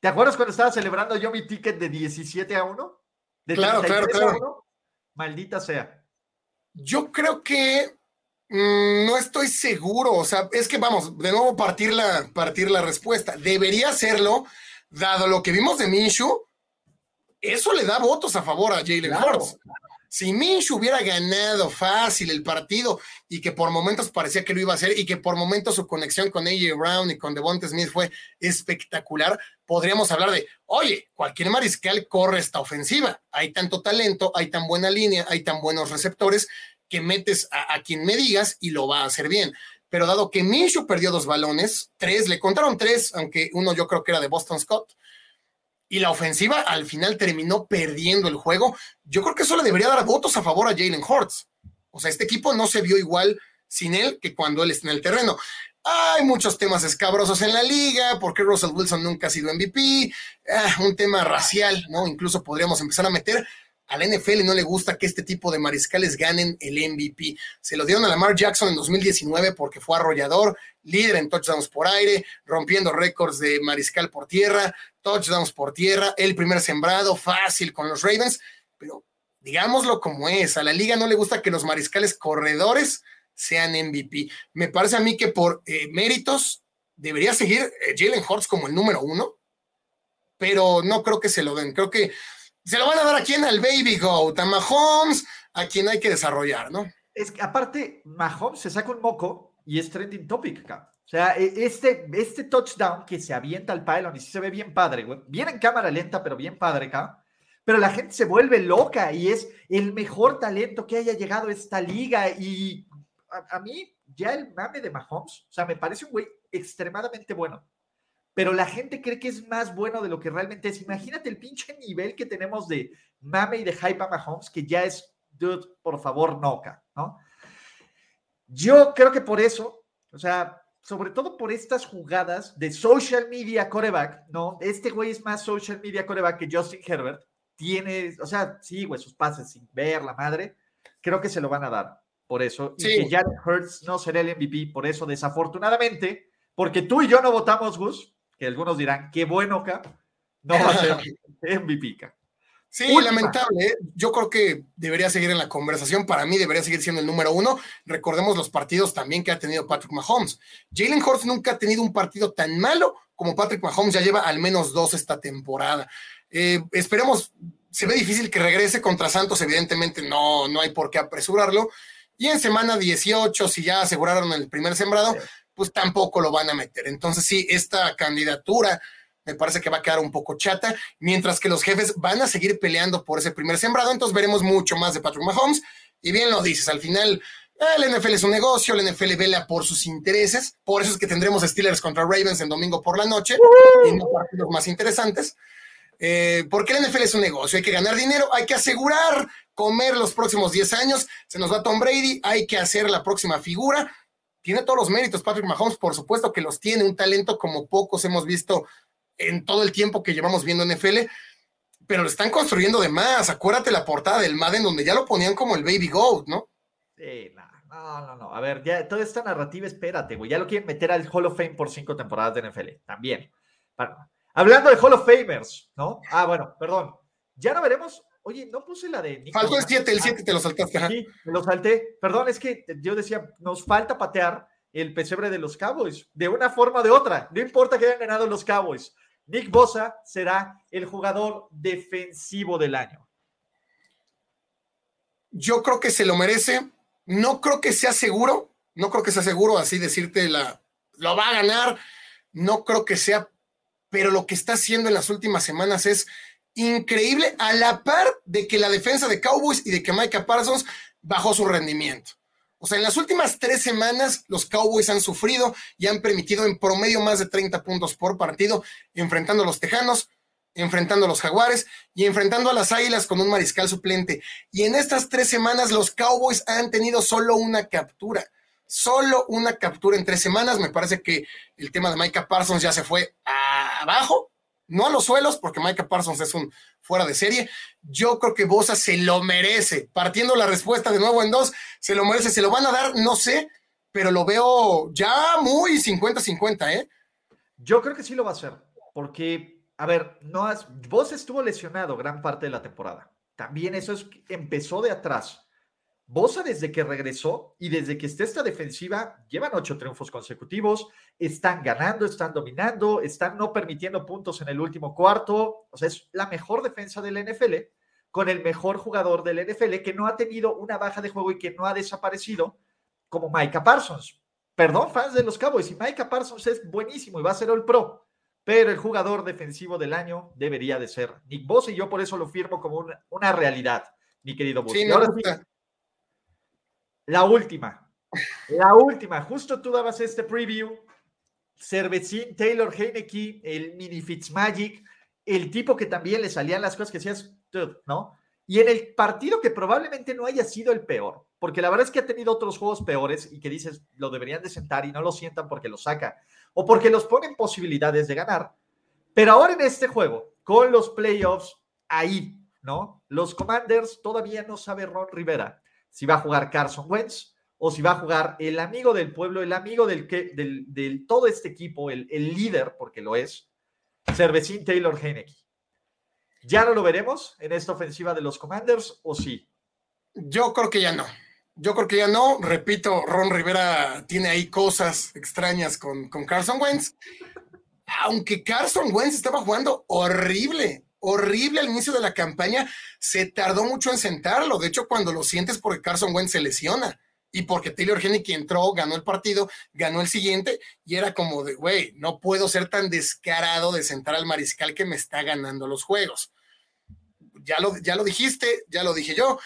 ¿Te acuerdas cuando estaba celebrando yo mi ticket de 17 a 1? De claro, claro, claro. Maldita sea. Yo creo que no estoy seguro, o sea, es que vamos, de nuevo partir la, partir la respuesta. Debería hacerlo, dado lo que vimos de Minshu, eso le da votos a favor a Jalen Hurts. Si Minshu hubiera ganado fácil el partido y que por momentos parecía que lo iba a hacer y que por momentos su conexión con AJ Brown y con Devonta Smith fue espectacular, podríamos hablar de, oye, cualquier mariscal corre esta ofensiva. Hay tanto talento, hay tan buena línea, hay tan buenos receptores que metes a, quien me digas y lo va a hacer bien. Pero dado que Minshew perdió dos balones, tres, le contaron tres, aunque uno yo creo que era de Boston Scott, y la ofensiva al final terminó perdiendo el juego, yo creo que eso le debería dar votos a favor a Jalen Hurts. O sea, este equipo no se vio igual sin él que cuando él está en el terreno. Hay muchos temas escabrosos en la liga, porque Russell Wilson nunca ha sido MVP, ah, un tema racial, ¿no? Incluso podríamos empezar a meter, a la NFL no le gusta que este tipo de mariscales ganen el MVP. Se lo dieron a Lamar Jackson en 2019 porque fue arrollador, líder en touchdowns por aire, rompiendo récords de mariscal por tierra, touchdowns por tierra, el primer sembrado, fácil con los Ravens, pero digámoslo como es, a la liga no le gusta que los mariscales corredores sean MVP. Me parece a mí que por eh, méritos debería seguir eh, Jalen Hurts como el número uno, pero no creo que se lo den. Creo que se lo van a dar a quien, al Baby Goat, a Mahomes, a quien hay que desarrollar, ¿no? Es que aparte, Mahomes se saca un moco y es trending topic acá. O sea, e, este, este touchdown que se avienta al pylon y se ve bien padre, güey. Bien en cámara lenta, pero bien padre acá. Pero la gente se vuelve loca y es el mejor talento que haya llegado a esta liga. Y a mí, ya el mame de Mahomes, o sea, me parece un güey extremadamente bueno pero la gente cree que es más bueno de lo que realmente es. Imagínate el pinche nivel que tenemos de mame y de hype a Mahomes, que ya es, dude, por favor, noca, ¿no? Yo creo que por eso, o sea, sobre todo por estas jugadas de social media coreback, ¿no? Este güey es más social media coreback que Justin Herbert. Tiene, o sea, sí, güey, sus pases sin ver la madre. Creo que se lo van a dar por eso. Y que Jared Hurts no será el MVP, por eso, desafortunadamente, porque tú y yo no votamos, Gus, que algunos dirán, qué bueno, que no va a ser MVP. Sí, lamentable. ¿eh? Yo creo que debería seguir en la conversación. Para mí debería seguir siendo el número uno. Recordemos los partidos también que ha tenido Patrick Mahomes. Jalen Hurts nunca ha tenido un partido tan malo como Patrick Mahomes. Ya lleva al menos dos esta temporada. Eh, esperemos, se ve difícil que regrese contra Santos. Evidentemente no, no hay por qué apresurarlo. Y en semana 18, si ya aseguraron el primer sembrado, pues tampoco lo van a meter. Entonces sí, esta candidatura me parece que va a quedar un poco chata, mientras que los jefes van a seguir peleando por ese primer sembrado, entonces veremos mucho más de Patrick Mahomes. Y bien lo dices, al final el NFL es un negocio, el NFL vela por sus intereses, por eso es que tendremos Steelers contra Ravens en domingo por la noche y no partidos más interesantes. Eh, porque el NFL es un negocio, hay que ganar dinero, hay que asegurar comer los próximos 10 años, se nos va Tom Brady, hay que hacer la próxima figura. Tiene todos los méritos Patrick Mahomes, por supuesto que los tiene, un talento como pocos hemos visto en todo el tiempo que llevamos viendo NFL, pero lo están construyendo de más. Acuérdate la portada del Madden donde ya lo ponían como el Baby Goat, ¿no? Sí, no, no, no, A ver, ya toda esta narrativa, espérate, güey. Ya lo quieren meter al Hall of Fame por cinco temporadas de NFL. También. Hablando de Hall of Famers, ¿no? Ah, bueno, perdón. Ya no veremos. Oye, no puse la de. Faltó el 7, el 7 te lo saltaste. Sí, me lo salté. Perdón, es que yo decía, nos falta patear el pesebre de los Cowboys, de una forma o de otra. No importa que hayan ganado los Cowboys. Nick Bosa será el jugador defensivo del año. Yo creo que se lo merece. No creo que sea seguro. No creo que sea seguro así decirte la, lo va a ganar. No creo que sea, pero lo que está haciendo en las últimas semanas es increíble a la par de que la defensa de Cowboys y de que Micah Parsons bajó su rendimiento. O sea, en las últimas tres semanas los Cowboys han sufrido y han permitido en promedio más de 30 puntos por partido, enfrentando a los Tejanos, enfrentando a los Jaguares y enfrentando a las Águilas con un mariscal suplente. Y en estas tres semanas los Cowboys han tenido solo una captura. Solo una captura en tres semanas. Me parece que el tema de Micah Parsons ya se fue abajo no a los suelos, porque Micah Parsons es un fuera de serie. Yo creo que Bosa se lo merece. Partiendo la respuesta de nuevo en dos, se lo merece. Se lo van a dar, no sé, pero lo veo ya muy 50-50, ¿eh? Yo creo que sí lo va a hacer, porque, a ver, no has, Bosa estuvo lesionado gran parte de la temporada. También eso es, empezó de atrás. Bosa desde que regresó y desde que esté esta defensiva, llevan ocho triunfos consecutivos, están ganando, están dominando, están no permitiendo puntos en el último cuarto. O sea, es la mejor defensa del NFL con el mejor jugador del NFL que no ha tenido una baja de juego y que no ha desaparecido como Micah Parsons. Perdón, fans de los Cowboys, y Micah Parsons es buenísimo y va a ser el pro, pero el jugador defensivo del año debería de ser Nick Bosa y yo por eso lo firmo como una, realidad, mi querido Bosa. La última. La última. Justo tú dabas este preview. Cervecín, Taylor Heineke, el mini Fitzmagic, el tipo que también le salían las cosas que decías, ¿no? Y en el partido que probablemente no haya sido el peor, porque la verdad es que ha tenido otros juegos peores y que dices, lo deberían de sentar y no lo sientan porque lo saca o porque los ponen posibilidades de ganar. Pero ahora en este juego, con los playoffs ahí, ¿no? Los Commanders todavía no sabe Ron Rivera si va a jugar Carson Wentz o si va a jugar el amigo del pueblo, el amigo del, que, del, todo este equipo, el, líder, porque lo es, Cervecín Taylor Heineke. ¿Ya no lo veremos en esta ofensiva de los Commanders o sí? Yo creo que ya no. Yo creo que ya no. Repito, Ron Rivera tiene ahí cosas extrañas con, con Carson Wentz. Aunque Carson Wentz estaba jugando horrible, horrible al inicio de la campaña, se tardó mucho en sentarlo. De hecho, cuando lo sientes porque Carson Wentz se lesiona y porque Taylor Hennick entró, ganó el partido, ganó el siguiente y era como de, güey, no puedo ser tan descarado de sentar al mariscal que me está ganando los juegos. Ya lo, ya lo dijiste, ya lo dije yo.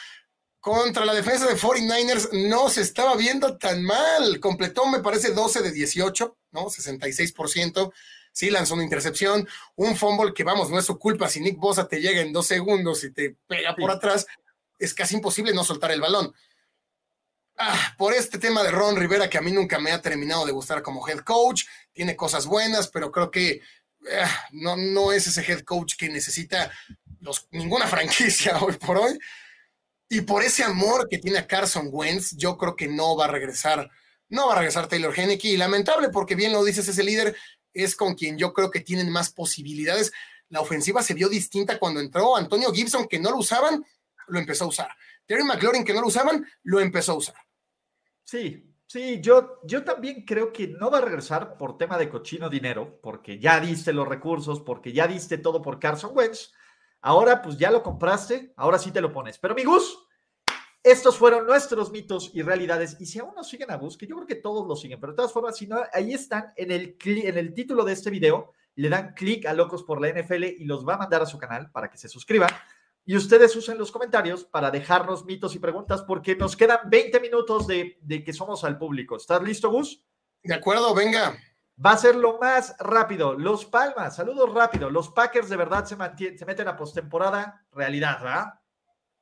Contra la defensa de 49ers no se estaba viendo tan mal. Completó, me parece, 12 de 18, ¿no? 66% sí lanzó una intercepción, un fumble que vamos, no es su culpa, si Nick Bosa te llega en dos segundos y te pega por atrás, es casi imposible no soltar el balón. Ah, por este tema de Ron Rivera, que a mí nunca me ha terminado de gustar como head coach, tiene cosas buenas, pero creo que ah, no, no es ese head coach que necesita los, ninguna franquicia hoy por hoy. Y por ese amor que tiene a Carson Wentz, yo creo que no va a regresar, no va a regresar Taylor Henneke. Y lamentable, porque bien lo dices, ese líder es con quien yo creo que tienen más posibilidades. La ofensiva se vio distinta cuando entró Antonio Gibson, que no lo usaban, lo empezó a usar. Terry McLaurin, que no lo usaban, lo empezó a usar. Sí, sí, yo, yo también creo que no va a regresar por tema de cochino dinero, porque ya diste los recursos, porque ya diste todo por Carson Wentz. Ahora, pues ya lo compraste, ahora sí te lo pones. Pero mi Gus, estos fueron nuestros mitos y realidades. Y si aún no siguen a Gus, que yo creo que todos lo siguen, pero de todas formas, si no, ahí están en el, en el título de este video. Le dan clic a Locos por la NFL y los va a mandar a su canal para que se suscriban. Y ustedes usen los comentarios para dejarnos mitos y preguntas porque nos quedan 20 minutos de, de que somos al público. ¿Estás listo, Gus? De acuerdo, venga. Va a ser lo más rápido. Los Palmas, saludos rápido. Los Packers de verdad se, se meten a postemporada. Realidad, ¿verdad?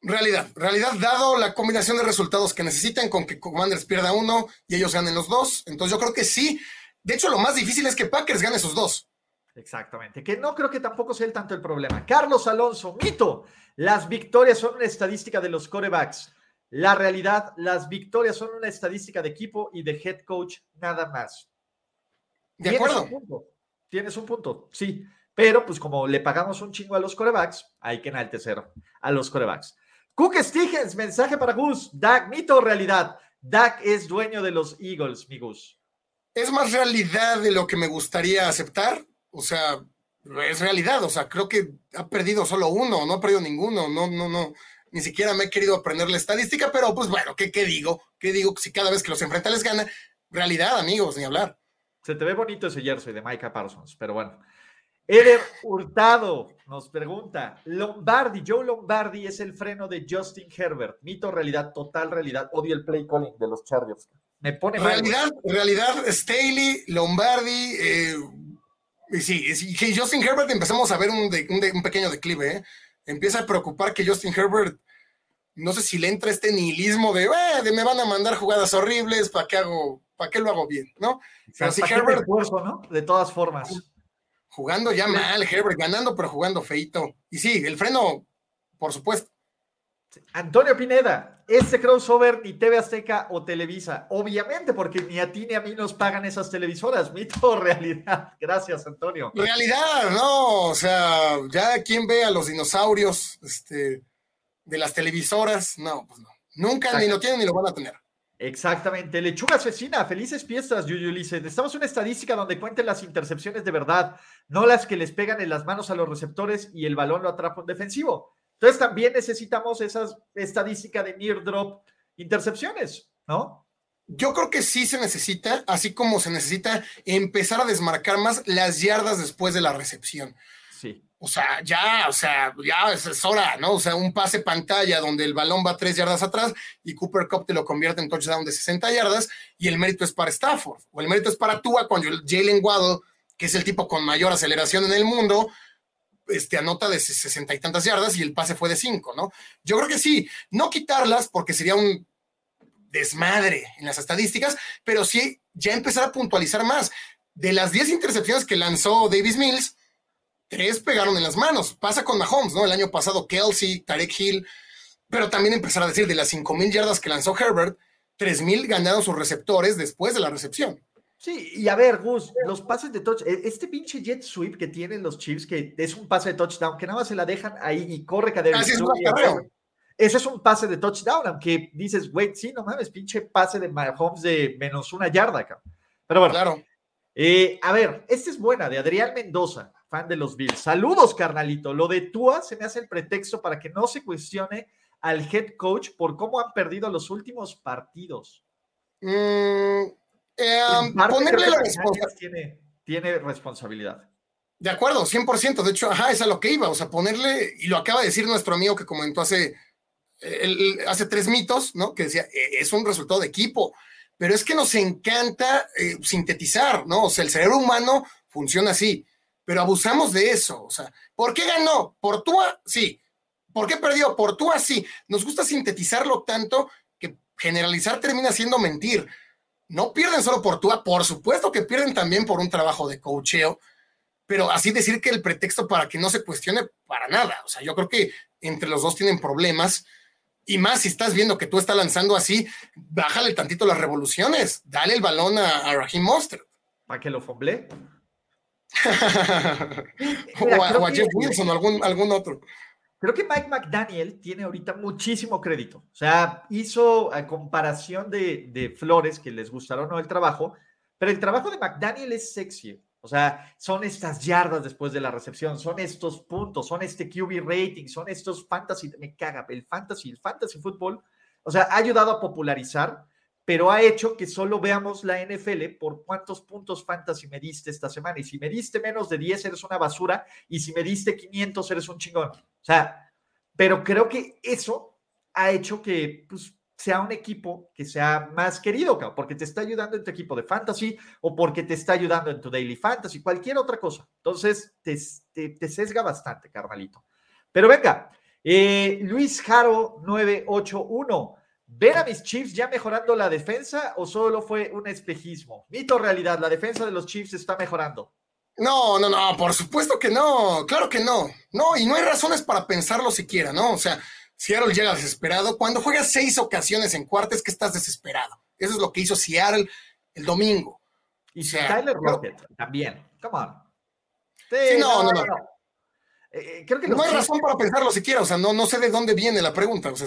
Realidad, realidad, dado la combinación de resultados que necesitan con que Commanders pierda uno y ellos ganen los dos. Entonces yo creo que sí. De hecho, lo más difícil es que Packers gane esos dos. Exactamente, que no creo que tampoco sea el tanto el problema. Carlos Alonso, mito, las victorias son una estadística de los corebacks. La realidad, las victorias son una estadística de equipo y de head coach, nada más. De acuerdo. Tienes un punto, sí. Pero pues como le pagamos un chingo a los corebacks, hay que enaltecer a los corebacks. Cook Stigens, mensaje para Gus. Dak, mito o realidad. Dak es dueño de los Eagles, mi Gus. Es más realidad de lo que me gustaría aceptar. O sea, es realidad. O sea, creo que ha perdido solo uno, no ha perdido ninguno. No, no, no. Ni siquiera me he querido aprender la estadística, pero pues bueno, ¿qué, qué digo? ¿Qué digo? Si cada vez que los enfrenta les gana. Realidad, amigos, ni hablar. Se te ve bonito ese jersey de Micah Parsons, pero bueno. Eder Hurtado nos pregunta, Lombardi, Joe Lombardi es el freno de Justin Herbert. Mito, realidad, total realidad. Odio el play calling de los Chargers. Me pone Realidad, realidad, Staley, Lombardi, eh, sí, Justin Herbert empezamos a ver un, un, pequeño declive. ¿eh? Empieza a preocupar que Justin Herbert, no sé si le entra este nihilismo de, eh, de me van a mandar jugadas horribles, ¿para qué hago, para qué lo hago bien? ¿no? Pero si Herbert... ¿no? De todas formas Jugando ya mal, Herbert, ganando, pero jugando feito. Y sí, el freno, por supuesto. Antonio Pineda, este crossover ni TV Azteca o Televisa. Obviamente, porque ni a ti ni a mí nos pagan esas televisoras. Mito realidad. Gracias, Antonio. Realidad, no. O sea, ya quien ve a los dinosaurios este, de las televisoras, no, pues no. Nunca ni lo tienen ni lo van a tener. Exactamente. Lechuga asesina, felices fiestas, Yuyu Lice. Necesitamos una estadística donde cuenten las intercepciones de verdad, no las que les pegan en las manos a los receptores y el balón lo atrapa un defensivo. Entonces también necesitamos esa estadística de near drop intercepciones, ¿no? Yo creo que sí se necesita, así como se necesita empezar a desmarcar más las yardas después de la recepción. O sea, ya, o sea, ya es, hora, ¿no? O sea, un pase pantalla donde el balón va tres yardas atrás y Cooper Cup te lo convierte en touchdown de 60 yardas y el mérito es para Stafford o el mérito es para Tua cuando Jalen Waddle, que es el tipo con mayor aceleración en el mundo, este, anota de sesenta y tantas yardas y el pase fue de cinco, ¿no? Yo creo que sí, no quitarlas porque sería un desmadre en las estadísticas, pero sí ya empezar a puntualizar más. De las 10 intercepciones que lanzó Davis Mills, tres pegaron en las manos. Pasa con Mahomes, ¿no? El año pasado Kelsey, Tarek Hill, pero también empezar a decir de las mil yardas que lanzó Herbert, mil ganaron sus receptores después de la recepción. Sí, y a ver, Gus, los pases de touch, e, este pinche jet sweep que tienen los Chiefs, que es un pase de touchdown, que nada más se la dejan ahí y corre cadena. Ese es un pase de touchdown, aunque dices, wait, sí, no mames, pinche pase de Mahomes de menos una yarda, cabrón. Pero bueno. Claro. Eh, a ver, esta es buena, de Adrián Mendoza fan de los Bills. Saludos, carnalito. Lo de Tua se me hace el pretexto para que no se cuestione al head coach por cómo han perdido los últimos partidos. Mm, eh, ponerle la responsabilidad. Tiene, tiene responsabilidad. De acuerdo, 100%. De hecho, ajá, es a lo que iba. O sea, ponerle, y lo acaba de decir nuestro amigo que comentó hace, hace tres mitos, ¿no? Que decía, e, es un resultado de equipo. Pero es que nos encanta eh, sintetizar, ¿no? O sea, el cerebro humano funciona así pero abusamos de eso. O sea, ¿por qué ganó? ¿Por Tua? Sí. ¿Por qué perdió? Por Tua? Sí. Nos gusta sintetizarlo tanto que generalizar termina siendo mentir. No pierden solo por Tua, por supuesto que pierden también por un trabajo de coacheo, pero así decir que el pretexto para que no se cuestione para nada. O sea, yo creo que entre los dos tienen problemas. Y más si estás viendo que tú estás lanzando así, bájale tantito las revoluciones, dale el balón a, a Raheem Monster. ¿Para que lo foble? o, a, Jeff Wilson o algún, algún otro. Creo que Mike McDaniel tiene ahorita muchísimo crédito. O sea, hizo a comparación de, de Flores, que les gustaron no el trabajo, pero el trabajo de McDaniel es sexy. O sea, son estas yardas después de la recepción, son estos puntos, son este QB rating, son estos fantasy. Me caga, el fantasy, el fantasy fútbol O sea, ha ayudado a popularizar, pero ha hecho que solo veamos la NFL por cuántos puntos fantasy me diste esta semana. Y si me diste menos de 10, eres una basura. Y si me diste 500, eres un chingón. O sea, pero creo que eso ha hecho que pues, sea un equipo que sea más querido, porque te está ayudando en tu equipo de fantasy o porque te está ayudando en tu daily fantasy, cualquier otra cosa. Entonces, te, te, sesga bastante, carnalito. Pero venga, eh, Luis Jaro 981. ¿Ven a mis Chiefs ya mejorando la defensa o solo fue un espejismo? Mito realidad, la defensa de los Chiefs está mejorando. No, no, no, por supuesto que no, claro que no. No, y no hay razones para pensarlo siquiera, ¿no? O sea, Seattle llega desesperado. Cuando juegas seis ocasiones en cuartos, que estás desesperado. Eso es lo que hizo Seattle el domingo. Y Tyler Rocket también. Come on. Sí, no, no, no. Eh, eh, creo que no hay razón para pensarlo siquiera. O sea, no, no sé de dónde viene la pregunta. O sea,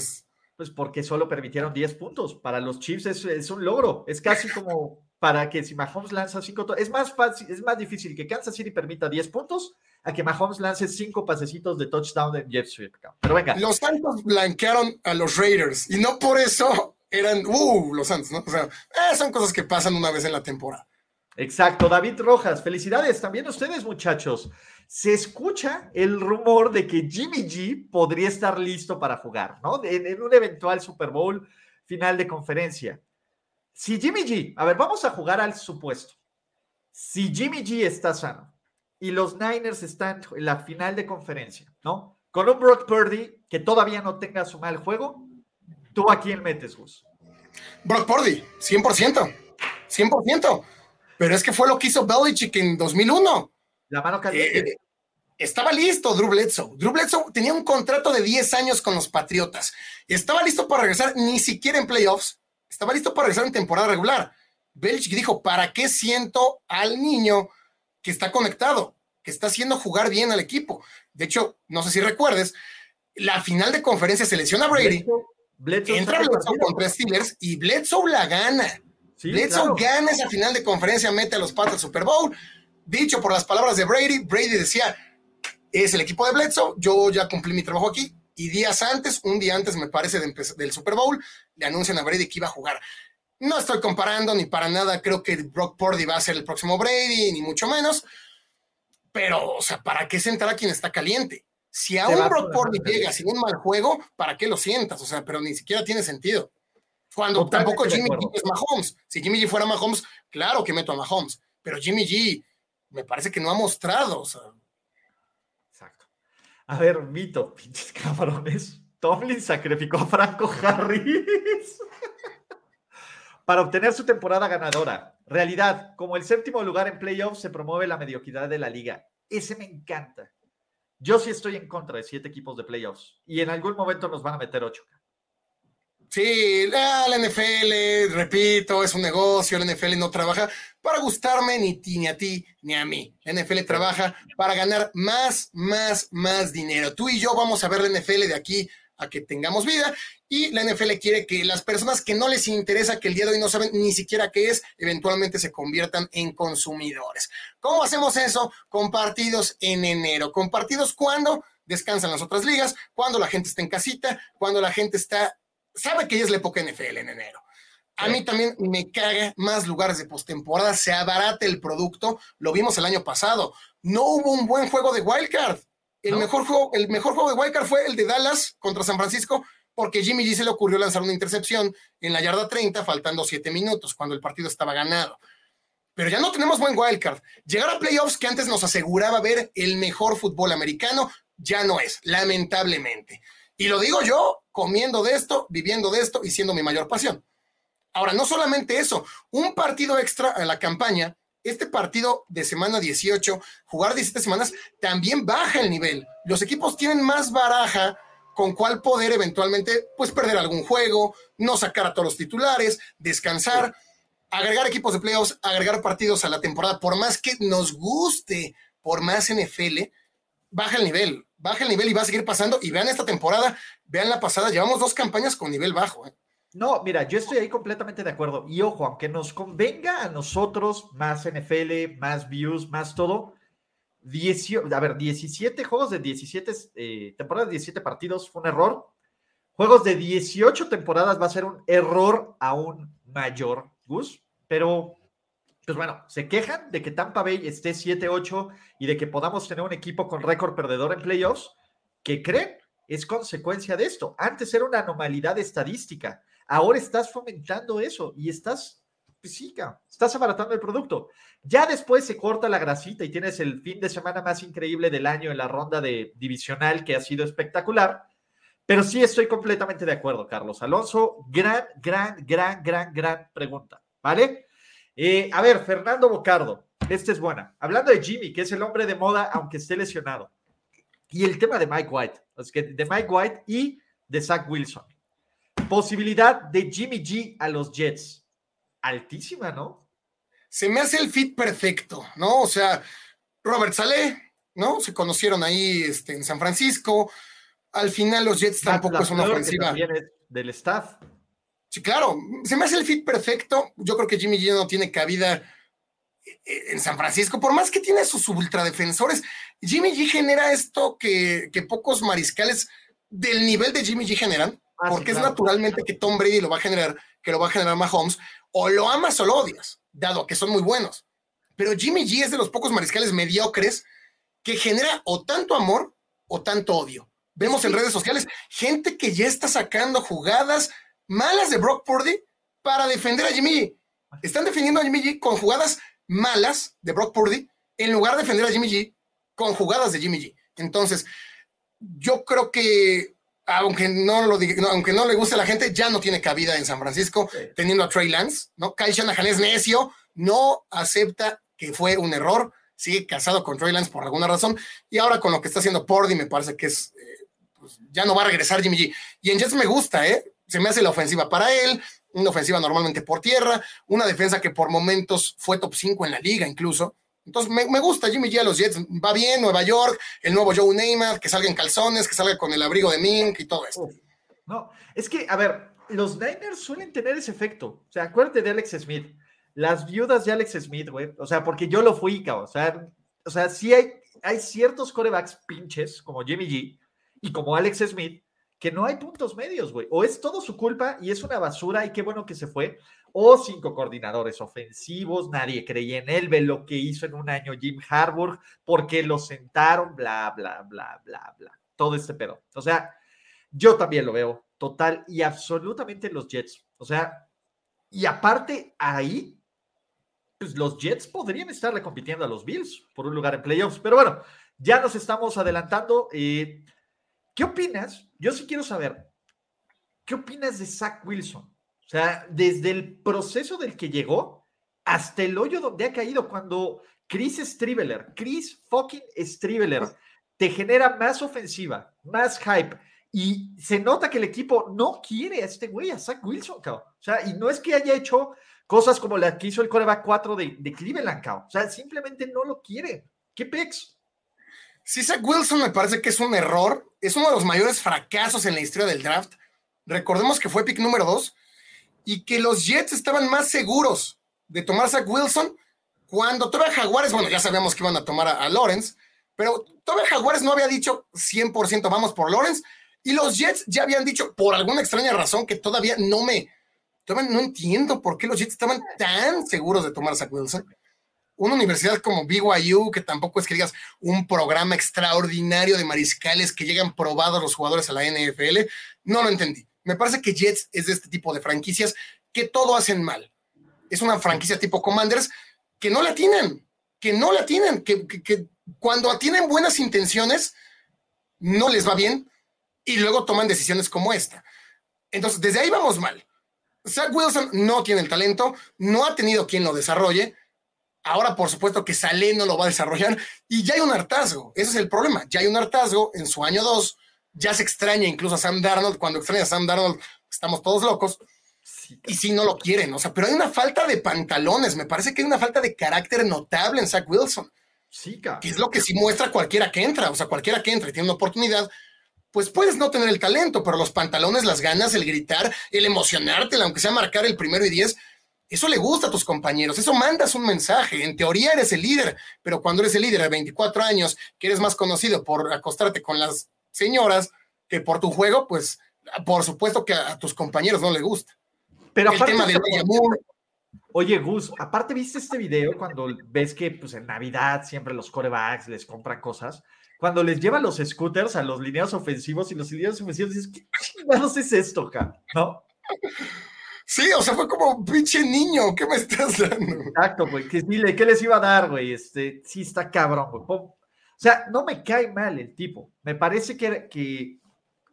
Pues porque solo permitieron 10 puntos. Para los Chiefs es, es un logro. Es casi como para que si Mahomes lanza 5 es más fácil, es más difícil que Kansas City permita 10 puntos a que Mahomes lance cinco pasecitos de touchdown en Jeff Swift. Pero venga. Los Santos blanquearon a los Raiders y no por eso eran, uh, los Santos, ¿no? O sea, eh, son cosas que pasan una vez en la temporada. Exacto, David Rojas, felicidades también ustedes, muchachos. Se escucha el rumor de que Jimmy G podría estar listo para jugar, ¿no? En, un eventual Super Bowl final de conferencia. Si Jimmy G, a ver, vamos a jugar al supuesto. Si Jimmy G está sano, y los Niners están en la final de conferencia, ¿no? Con un Brock Purdy que todavía no tenga su mal juego, ¿tú a quién metes, Gus? Brock Purdy, 100%, 100%. Pero es que fue lo que hizo Belichick en 2001. La mano caliente. Eh, estaba listo Drew Bledsoe. Drew Bledsoe tenía un contrato de 10 años con los Patriotas. Estaba listo para regresar ni siquiera en playoffs. Estaba listo para regresar en temporada regular. Belichick dijo, ¿para qué siento al niño que está conectado, que está haciendo jugar bien al equipo. De hecho, no sé si recuerdes, la final de conferencia selecciona a Brady, entra Bledsoe contra Steelers y Bledsoe la gana. Bledsoe gana esa final de conferencia, mete a los Pats al Super Bowl. Dicho por las palabras de Brady, Brady decía, es el equipo de Bledsoe, yo ya cumplí mi trabajo aquí. Y días antes, un día antes me parece del Super Bowl, le anuncian a Brady que iba a jugar. No estoy comparando ni para nada, creo que Brock Purdy va a ser el próximo Brady, ni mucho menos. Pero, o sea, ¿para qué sentar a quien está caliente? Si a un Brock Purdy llega sin un mal juego, ¿para qué lo sientas? O sea, pero ni siquiera tiene sentido. Cuando tampoco Jimmy G es Mahomes. Si Jimmy G fuera Mahomes, claro que meto a Mahomes. Pero Jimmy G me parece que no ha mostrado. O sea. Exacto. A ver, mito, pinches cabrones. Tomlin sacrificó a Franco Harris para obtener su temporada ganadora. Realidad, como el séptimo lugar en playoffs se promueve la mediocridad de la liga. Ese me encanta. Yo sí estoy en contra de siete equipos de playoffs y en algún momento nos van a meter ocho. Sí, la, NFL, repito, es un negocio, la NFL no trabaja para gustarme ni, ni a ti ni a mí. La NFL trabaja para ganar más, más, más dinero. Tú y yo vamos a ver la NFL de aquí a que tengamos vida y la NFL quiere que las personas que no les interesa, que el día de hoy no saben ni siquiera qué es, eventualmente se conviertan en consumidores. ¿Cómo hacemos eso? Con partidos en enero. ¿Con partidos cuando descansan las otras ligas? Cuando la gente está en casita, cuando la gente está, sabe que ya es la época NFL en enero. A mí también me caga más lugares de postemporada, se abarata el producto, lo vimos el año pasado. No hubo un buen juego de wildcard. El, mejor juego, el mejor juego de wildcard fue el de Dallas contra San Francisco, porque Jimmy G se le ocurrió lanzar una intercepción en la yarda 30, faltando 7 minutos, cuando el partido estaba ganado. Pero ya no tenemos buen wildcard. Llegar a playoffs que antes nos aseguraba ver el mejor fútbol americano, ya no es, lamentablemente. Y lo digo yo, comiendo de esto, viviendo de esto y siendo mi mayor pasión. Ahora, no solamente eso, un partido extra a la campaña, este partido de semana 18, jugar 17 semanas, también baja el nivel. Los equipos tienen más baraja con cuál poder eventualmente pues perder algún juego, no sacar a todos los titulares, descansar, agregar equipos de playoffs, agregar partidos a la temporada, por más que nos guste, por más NFL, baja el nivel, baja el nivel y va a seguir pasando. Y vean esta temporada, vean la pasada, llevamos dos campañas con nivel bajo. ¿eh? No, mira, yo estoy ahí completamente de acuerdo. Y ojo, aunque nos convenga a nosotros más NFL, más views, más todo, a ver, 17 juegos de 17, eh, temporadas de 17 partidos fue un error. Juegos de 18 temporadas va a ser un error aún mayor, Gus, pero pues bueno, se quejan de que Tampa Bay esté 7-8 y de que podamos tener un equipo con récord perdedor en playoffs. ¿Qué creen? Es consecuencia de esto. Antes era una anomalidad estadística. Ahora estás fomentando eso y estás, pues estás abaratando el producto. Ya después se corta la grasita y tienes el fin de semana más increíble del año en la ronda de divisional que ha sido espectacular. Pero sí estoy completamente de acuerdo, Carlos Alonso. Gran, gran, gran, gran, gran pregunta. ¿Vale? Eh, a ver, Fernando Bocardo, esta es buena. Hablando de Jimmy, que es el hombre de moda, aunque esté lesionado. Y el tema de Mike White, es que de Mike White y de Zach Wilson. Posibilidad de Jimmy G a los Jets. Altísima, ¿no? Se me hace el fit perfecto, ¿no? O sea, Robert Saleh, ¿no? Se conocieron ahí este, en San Francisco. Al final los Jets tampoco es una ofensiva. del staff. Sí, claro, se me hace el fit perfecto. Yo creo que Jimmy G no tiene cabida en San Francisco, por más que tiene sus ultradefensores. Jimmy G genera esto que, pocos mariscales del nivel de Jimmy G generan, ah, porque es naturalmente que Tom Brady lo va a generar, que lo va a generar Mahomes, o lo amas o lo odias, dado que son muy buenos. Pero Jimmy G es de los pocos mariscales mediocres que genera o tanto amor o tanto odio. Vemos en redes sociales gente que ya está sacando jugadas malas de Brock Purdy para defender a Jimmy G. Están defendiendo a Jimmy G con jugadas malas de Brock Purdy en lugar de defender a Jimmy G con jugadas de Jimmy G. Entonces, yo creo que aunque no lo diga, aunque no le guste a la gente, ya no tiene cabida en San Francisco teniendo a Trey Lance, ¿no? Kyle Shanahan es necio, no acepta que fue un error, sigue casado con Trey Lance por alguna razón, y ahora con lo que está haciendo Purdy me parece que es, eh, pues, ya no va a regresar Jimmy G. Y en Jets me gusta, ¿eh? se me hace la ofensiva para él, una ofensiva normalmente por tierra, una defensa que por momentos fue top 5 en la liga incluso. Entonces me, gusta Jimmy G a los Jets, va bien, Nueva York, el nuevo Joe Neymar, que salga en calzones, que salga con el abrigo de Mink y todo esto. No, es que, a ver, los Niners suelen tener ese efecto. O sea, acuérdate de Alex Smith, las viudas de Alex Smith, güey. O sea, porque yo lo fui, cabrón. O sea, o sea sí hay, hay ciertos corebacks pinches como Jimmy G y como Alex Smith que no hay puntos medios, güey. O es todo su culpa y es una basura y qué bueno que se fue. O cinco coordinadores ofensivos, nadie creía en él, ve lo que hizo en un año Jim Harburg, porque lo sentaron, bla, bla, bla, bla, bla. Todo este pedo. O sea, yo también lo veo total y absolutamente en los Jets. O sea, y aparte ahí, pues los Jets podrían estarle compitiendo a los Bills por un lugar en playoffs. Pero bueno, ya nos estamos adelantando. Eh, ¿Qué opinas? Yo sí quiero saber, ¿qué opinas de Zach Wilson? O sea, desde el proceso del que llegó hasta el hoyo donde ha caído cuando Chris Striveler, Chris fucking Striveler, te genera más ofensiva, más hype. Y se nota que el equipo no quiere a este güey, a Zach Wilson, cabrón. O sea, y no es que haya hecho cosas como la que hizo el coreback 4 de, de Cleveland, cabrón. O sea, simplemente no lo quiere. ¿Qué pex? Si Zach Wilson me parece que es un error, es uno de los mayores fracasos en la historia del draft. Recordemos que fue pick número 2 y que los Jets estaban más seguros de tomar a Zach Wilson cuando todavía Jaguares, bueno, ya sabíamos que iban a tomar a, Lawrence, pero todavía Jaguares no había dicho 100% vamos por Lawrence y los Jets ya habían dicho por alguna extraña razón que todavía no me, no entiendo por qué los Jets estaban tan seguros de tomar a Zach Wilson una universidad como BYU, que tampoco es que digas un programa extraordinario de mariscales que llegan probados los jugadores a la NFL, no lo entendí. Me parece que Jets es de este tipo de franquicias que todo hacen mal. Es una franquicia tipo Commanders que no la tienen, que no la tienen, que, que cuando tienen buenas intenciones no les va bien y luego toman decisiones como esta. Entonces, desde ahí vamos mal. Zach Wilson no tiene el talento, no ha tenido quien lo desarrolle Ahora, por supuesto que Salé no lo va a desarrollar y ya hay un hartazgo. Ese es el problema. Ya hay un hartazgo en su año 2. Ya se extraña incluso a Sam Darnold. Cuando extraña a Sam Darnold, estamos todos locos. y si no lo quieren, o sea, pero hay una falta de pantalones. Me parece que hay una falta de carácter notable en Zach Wilson. Sí, que es lo que sí muestra cualquiera que entra. O sea, cualquiera que entra y tiene una oportunidad, pues puedes no tener el talento, pero los pantalones, las ganas, el gritar, el emocionarte, aunque sea marcar el primero y diez, eso le gusta a tus compañeros, eso mandas un mensaje. En teoría eres el líder, pero cuando eres el líder de 24 años, que eres más conocido por acostarte con las señoras que por tu juego, pues por supuesto que a, tus compañeros no le gusta. Pero el tema del Oye, Gus, aparte viste este video cuando ves que pues en Navidad siempre los corebacks les compran cosas. Cuando les llevan los scooters a los lineados ofensivos y los lineados ofensivos dices, ¿qué chingados es esto, acá? ¿No? Sí, o sea, fue como pinche niño, ¿qué me estás dando? Exacto, güey, ¿qué, ¿qué les iba a dar, güey? Este, sí está cabrón, güey. O sea, no me cae mal el tipo. Me parece que, que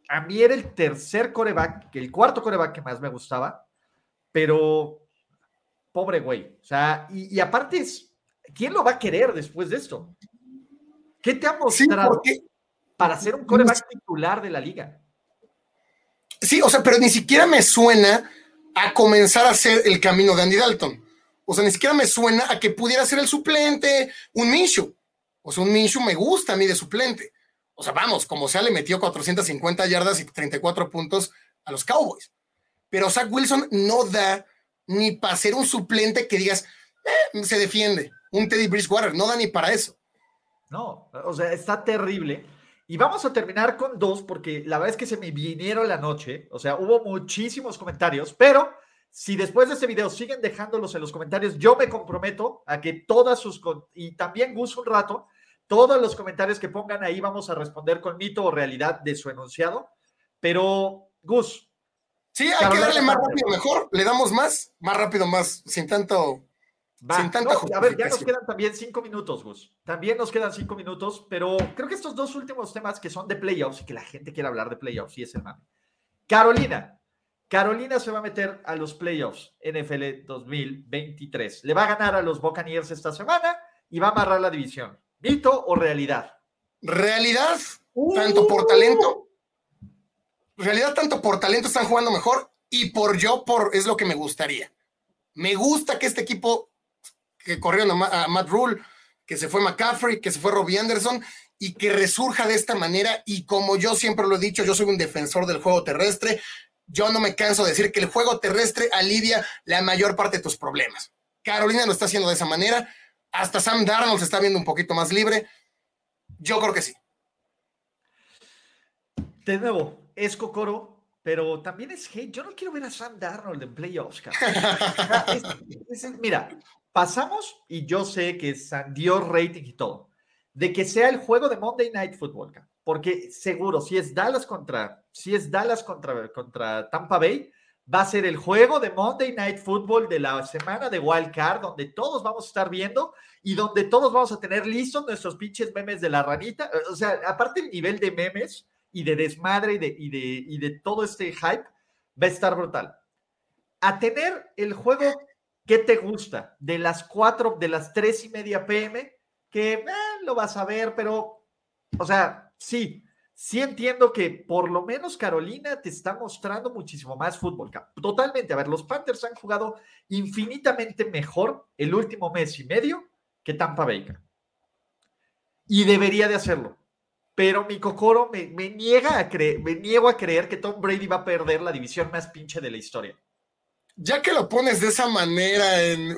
a mí era el tercer coreback, que el cuarto coreback que más me gustaba, pero pobre güey. O sea, y, aparte es, ¿quién lo va a querer después de esto? ¿Qué te ha mostrado para ser un coreback titular de la liga? Sí, o sea, pero ni siquiera me suena a comenzar a hacer el camino de Andy Dalton. O sea, ni siquiera me suena a que pudiera ser el suplente, un Minshew. O sea, un Minshew me gusta a mí de suplente. O sea, vamos, como sea, le metió 450 yardas y 34 puntos a los Cowboys. Pero Zach Wilson no da ni para ser un suplente que digas, eh, se defiende. Un Teddy Bridgewater, no da ni para eso. No, o sea, está terrible. Y vamos a terminar con dos, porque la verdad es que se me vinieron la noche. O sea, hubo muchísimos comentarios, pero si después de este video siguen dejándolos en los comentarios, yo me comprometo a que todas sus. Y también Gus un rato, todos los comentarios que pongan ahí vamos a responder con mito o realidad de su enunciado. Pero, Gus, Sí, hay que darle más rápido, mejor. Le damos más, más rápido, más, sin tanto. Sin tanta a ver, ya nos quedan también cinco minutos, Gus. También nos quedan cinco minutos, pero creo que estos dos últimos temas que son de playoffs y que la gente quiere hablar de playoffs, y es el mame. Carolina. Carolina se va a meter a los playoffs NFL 2023. Le va a ganar a los Buccaneers esta semana y va a amarrar la división. ¿Mito o realidad? Realidad, tanto por talento en realidad tanto por talento están jugando mejor y por yo, por es lo que me gustaría. Me gusta que este equipo que corrieron a, Matt Rule, que se fue McCaffrey, que se fue Robbie Anderson y que resurja de esta manera. Y como yo siempre lo he dicho, yo soy un defensor del juego terrestre. Yo no me canso de decir que el juego terrestre alivia la mayor parte de tus problemas. Carolina lo está haciendo de esa manera. Hasta Sam Darnold se está viendo un poquito más libre. Yo creo que sí. De nuevo, es Cocoro, pero también es hate. Yo no quiero ver a Sam Darnold en playoffs, mira, pasamos, y yo sé que dio rating y todo, de que sea el juego de Monday Night Football, porque seguro, si es Dallas contra, si es Dallas contra, contra Tampa Bay, va a ser el juego de Monday Night Football de la semana de Wild Card, donde todos vamos a estar viendo y donde todos vamos a tener listos nuestros pinches memes de la ranita. O sea, aparte el nivel de memes y de desmadre y de, y de, y de todo este hype, va a estar brutal. A tener el juego que te gusta de las cuatro, de las tres y media pm, que eh, lo vas a ver, pero, o sea, sí, sí entiendo que por lo menos Carolina te está mostrando muchísimo más fútbol. Totalmente. A ver, los Panthers han jugado infinitamente mejor el último mes y medio que Tampa Bay. Y debería de hacerlo pero mi cocoro me, niega a creer, me niego a creer que Tom Brady va a perder la división más pinche de la historia. Ya que lo pones de esa manera,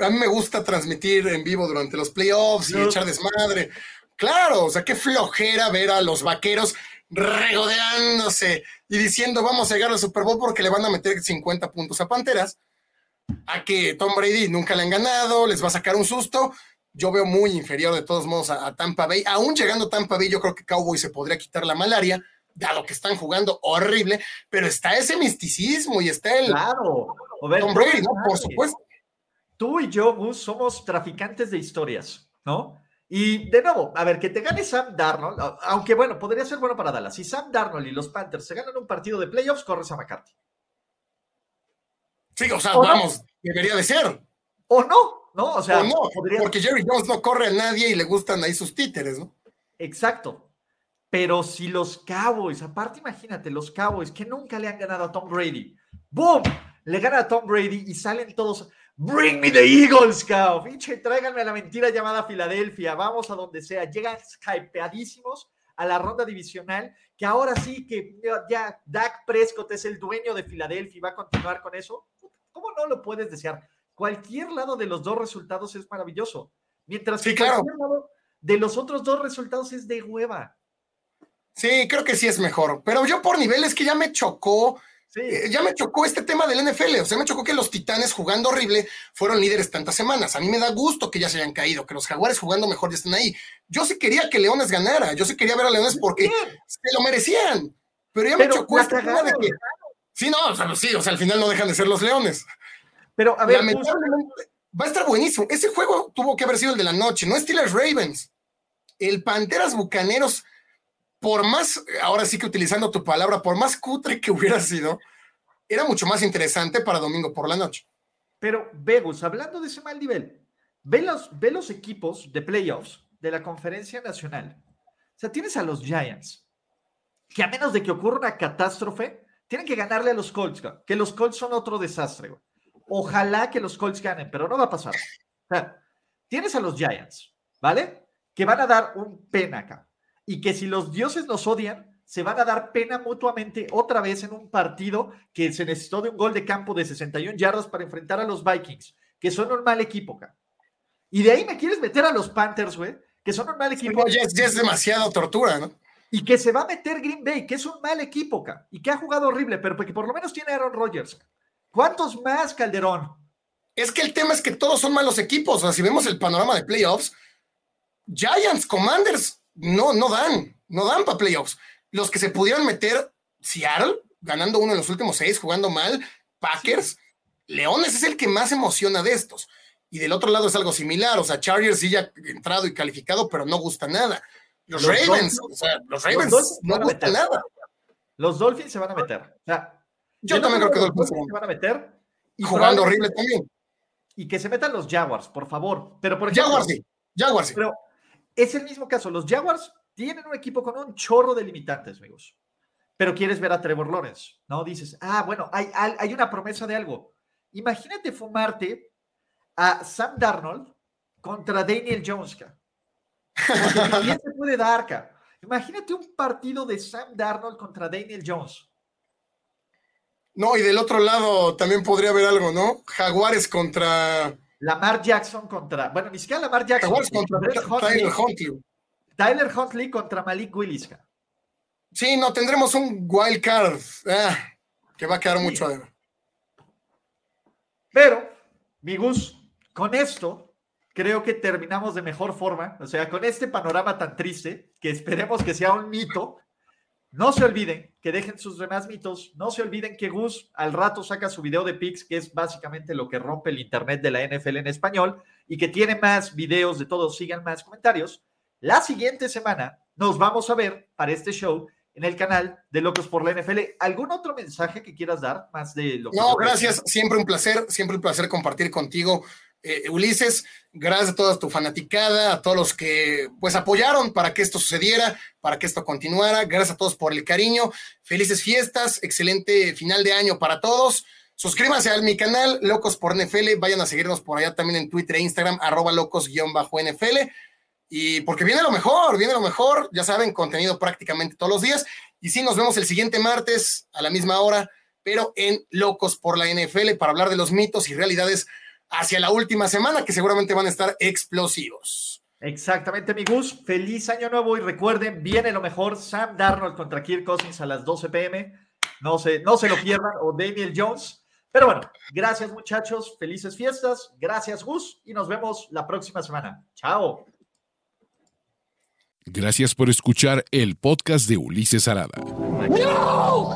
a mí me gusta transmitir en vivo durante los playoffs y echar desmadre. Claro, o sea, qué flojera ver a los vaqueros regodeándose y diciendo vamos a llegar al Super Bowl porque le van a meter 50 puntos a Panteras. A que Tom Brady nunca le han ganado, les va a sacar un susto yo veo muy inferior de todos modos a, Tampa Bay. Aún llegando a Tampa Bay, yo creo que Cowboy se podría quitar la malaria, dado que están jugando horrible, pero está ese misticismo y está el claro. Tom Brady, ¿no? Por supuesto. Tú y yo, Gus, somos traficantes de historias, ¿no? Y de nuevo, a ver, que te gane Sam Darnold, aunque bueno, podría ser bueno para Dallas. Si Sam Darnold y los Panthers se ganan un partido de playoffs, corres a McCarthy. Sí, o sea, vamos, debería de ser. O no, ¿no? O sea, porque Jerry Jones no corre a nadie y le gustan ahí sus títeres, ¿no? Exacto. Pero si los Cowboys, aparte imagínate, los Cowboys que nunca le han ganado a Tom Brady, ¡boom! Le gana a Tom Brady y salen todos, ¡Bring me the Eagles, cow! Pinche, tráiganme a la mentira llamada Filadelfia, vamos a donde sea. Llegan hypeadísimos a la ronda divisional, que ahora sí que ya Dak Prescott es el dueño de Filadelfia y va a continuar con eso. ¿Cómo no lo puedes desear? cualquier lado de los dos resultados es maravilloso. Mientras que cualquier lado de los otros dos resultados es de hueva. Sí, creo que sí es mejor. Pero yo por nivel es que ya me chocó. Sí. eh, ya me chocó este tema del NFL. O sea, me chocó que los Titanes jugando horrible fueron líderes tantas semanas. A mí me da gusto que ya se hayan caído, que los Jaguares jugando mejor ya están ahí. Yo sí quería que Leones ganara. Yo sí quería ver a Leones porque se lo merecían. Pero ya me chocó este tema de que. Sí, no, o sea, sí, o sea, al final no dejan de ser los Leones. Pero a ver, Lamentablemente, va a estar buenísimo. Ese juego tuvo que haber sido el de la noche, no Steelers Ravens. El Panteras Bucaneros, por más, ahora sí que utilizando tu palabra, por más cutre que hubiera sido, era mucho más interesante para domingo por la noche. Pero, Vegus, hablando de ese mal nivel, ve los, ve los equipos de playoffs de la conferencia nacional. O sea, tienes a los Giants, que a menos de que ocurra una catástrofe, tienen que ganarle a los Colts, que los Colts son otro desastre. Ojalá que los Colts ganen, pero no va a pasar. O sea, tienes a los Giants, ¿vale? Que van a dar un pena acá. Y que si los dioses nos odian, se van a dar pena mutuamente otra vez en un partido que se necesitó de un gol de campo de 61 yardas para enfrentar a los Vikings, que son un mal equipo acá. Y de ahí me quieres meter a los Panthers, güey, que son un mal equipo. Ya es, ya es demasiada tortura, ¿no? Y que se va a meter Green Bay, que es un mal equipo, acá, y que ha jugado horrible, pero que por lo menos tiene Aaron Rodgers. ¿Cuántos más, Calderón? Es que el tema es que todos son malos equipos. O sea, si vemos el panorama de playoffs, Giants, Commanders, no, no dan, no dan para playoffs. Los que se pudieran meter, Seattle, ganando uno en los últimos seis, jugando mal, Packers, Leones es el que más emociona de estos. Y del otro lado es algo similar, o sea, Chargers sí ya entrado y calificado, pero no gusta nada. Los, Los Ravens, Dolphins- o sea, los Ravens no van a gusta nada. Los Dolphins se van a meter. O sea, Yo también creo que los Dolphins se van a meter. Y jugando horrible también. Y que se metan los Jaguars, por favor. Pero por ejemplo, Jaguars sí, Jaguars sí. Pero es el mismo caso. Los Jaguars tienen un equipo con un chorro de limitantes, amigos. Pero quieres ver a Trevor Lawrence, ¿no? Dices, ah, bueno, hay, una promesa de algo. Imagínate fumarte a Sam Darnold contra Daniel Jones, ca. También se puede dar, ca. Imagínate un partido de Sam Darnold contra Daniel Jones. No, y del otro lado también podría haber algo, ¿no? Jaguares contra Lamar Jackson contra, bueno, ni siquiera Lamar Jackson. Contra Hundley. Tyler Huntley. Tyler Huntley contra Malik Willis. Sí, no, tendremos un wild card ah, que va a quedar Sí. mucho a ver. Pero, mi Gus, con esto creo que terminamos de mejor forma. O sea, con este panorama tan triste, que esperemos que sea un mito. No se olviden que dejen sus demás mitos. No se olviden que Gus al rato saca su video de Pix, que es básicamente lo que rompe el internet de la NFL en español y que tiene más videos de todos. Sigan más comentarios. La siguiente semana nos vamos a ver para este show en el canal de Locos por la NFL. ¿Algún otro mensaje que quieras dar más de lo que No, gracias, siempre un placer, siempre un placer compartir contigo, eh, Ulises. Gracias a toda tu fanaticada, a todos los que pues apoyaron para que esto sucediera, para que esto continuara. Gracias a todos por el cariño. Felices fiestas, excelente final de año para todos. Suscríbanse a mi canal, Locos por NFL. Vayan a seguirnos por allá también en Twitter e Instagram, arroba locos-nfl. Y porque viene lo mejor, viene lo mejor. Ya saben, contenido prácticamente todos los días. Y sí, nos vemos el siguiente martes a la misma hora, pero en Locos por la NFL para hablar de los mitos y realidades hacia la última semana, que seguramente van a estar explosivos. Exactamente, mi Gus. Feliz año nuevo y recuerden, viene lo mejor. Sam Darnold contra Kirk Cousins a las 12 pm. No se, no se lo pierdan. O Daniel Jones. Pero bueno, gracias muchachos. Felices fiestas. Gracias Gus. Y nos vemos la próxima semana. Chao. Gracias por escuchar el podcast de Ulises Arada. No!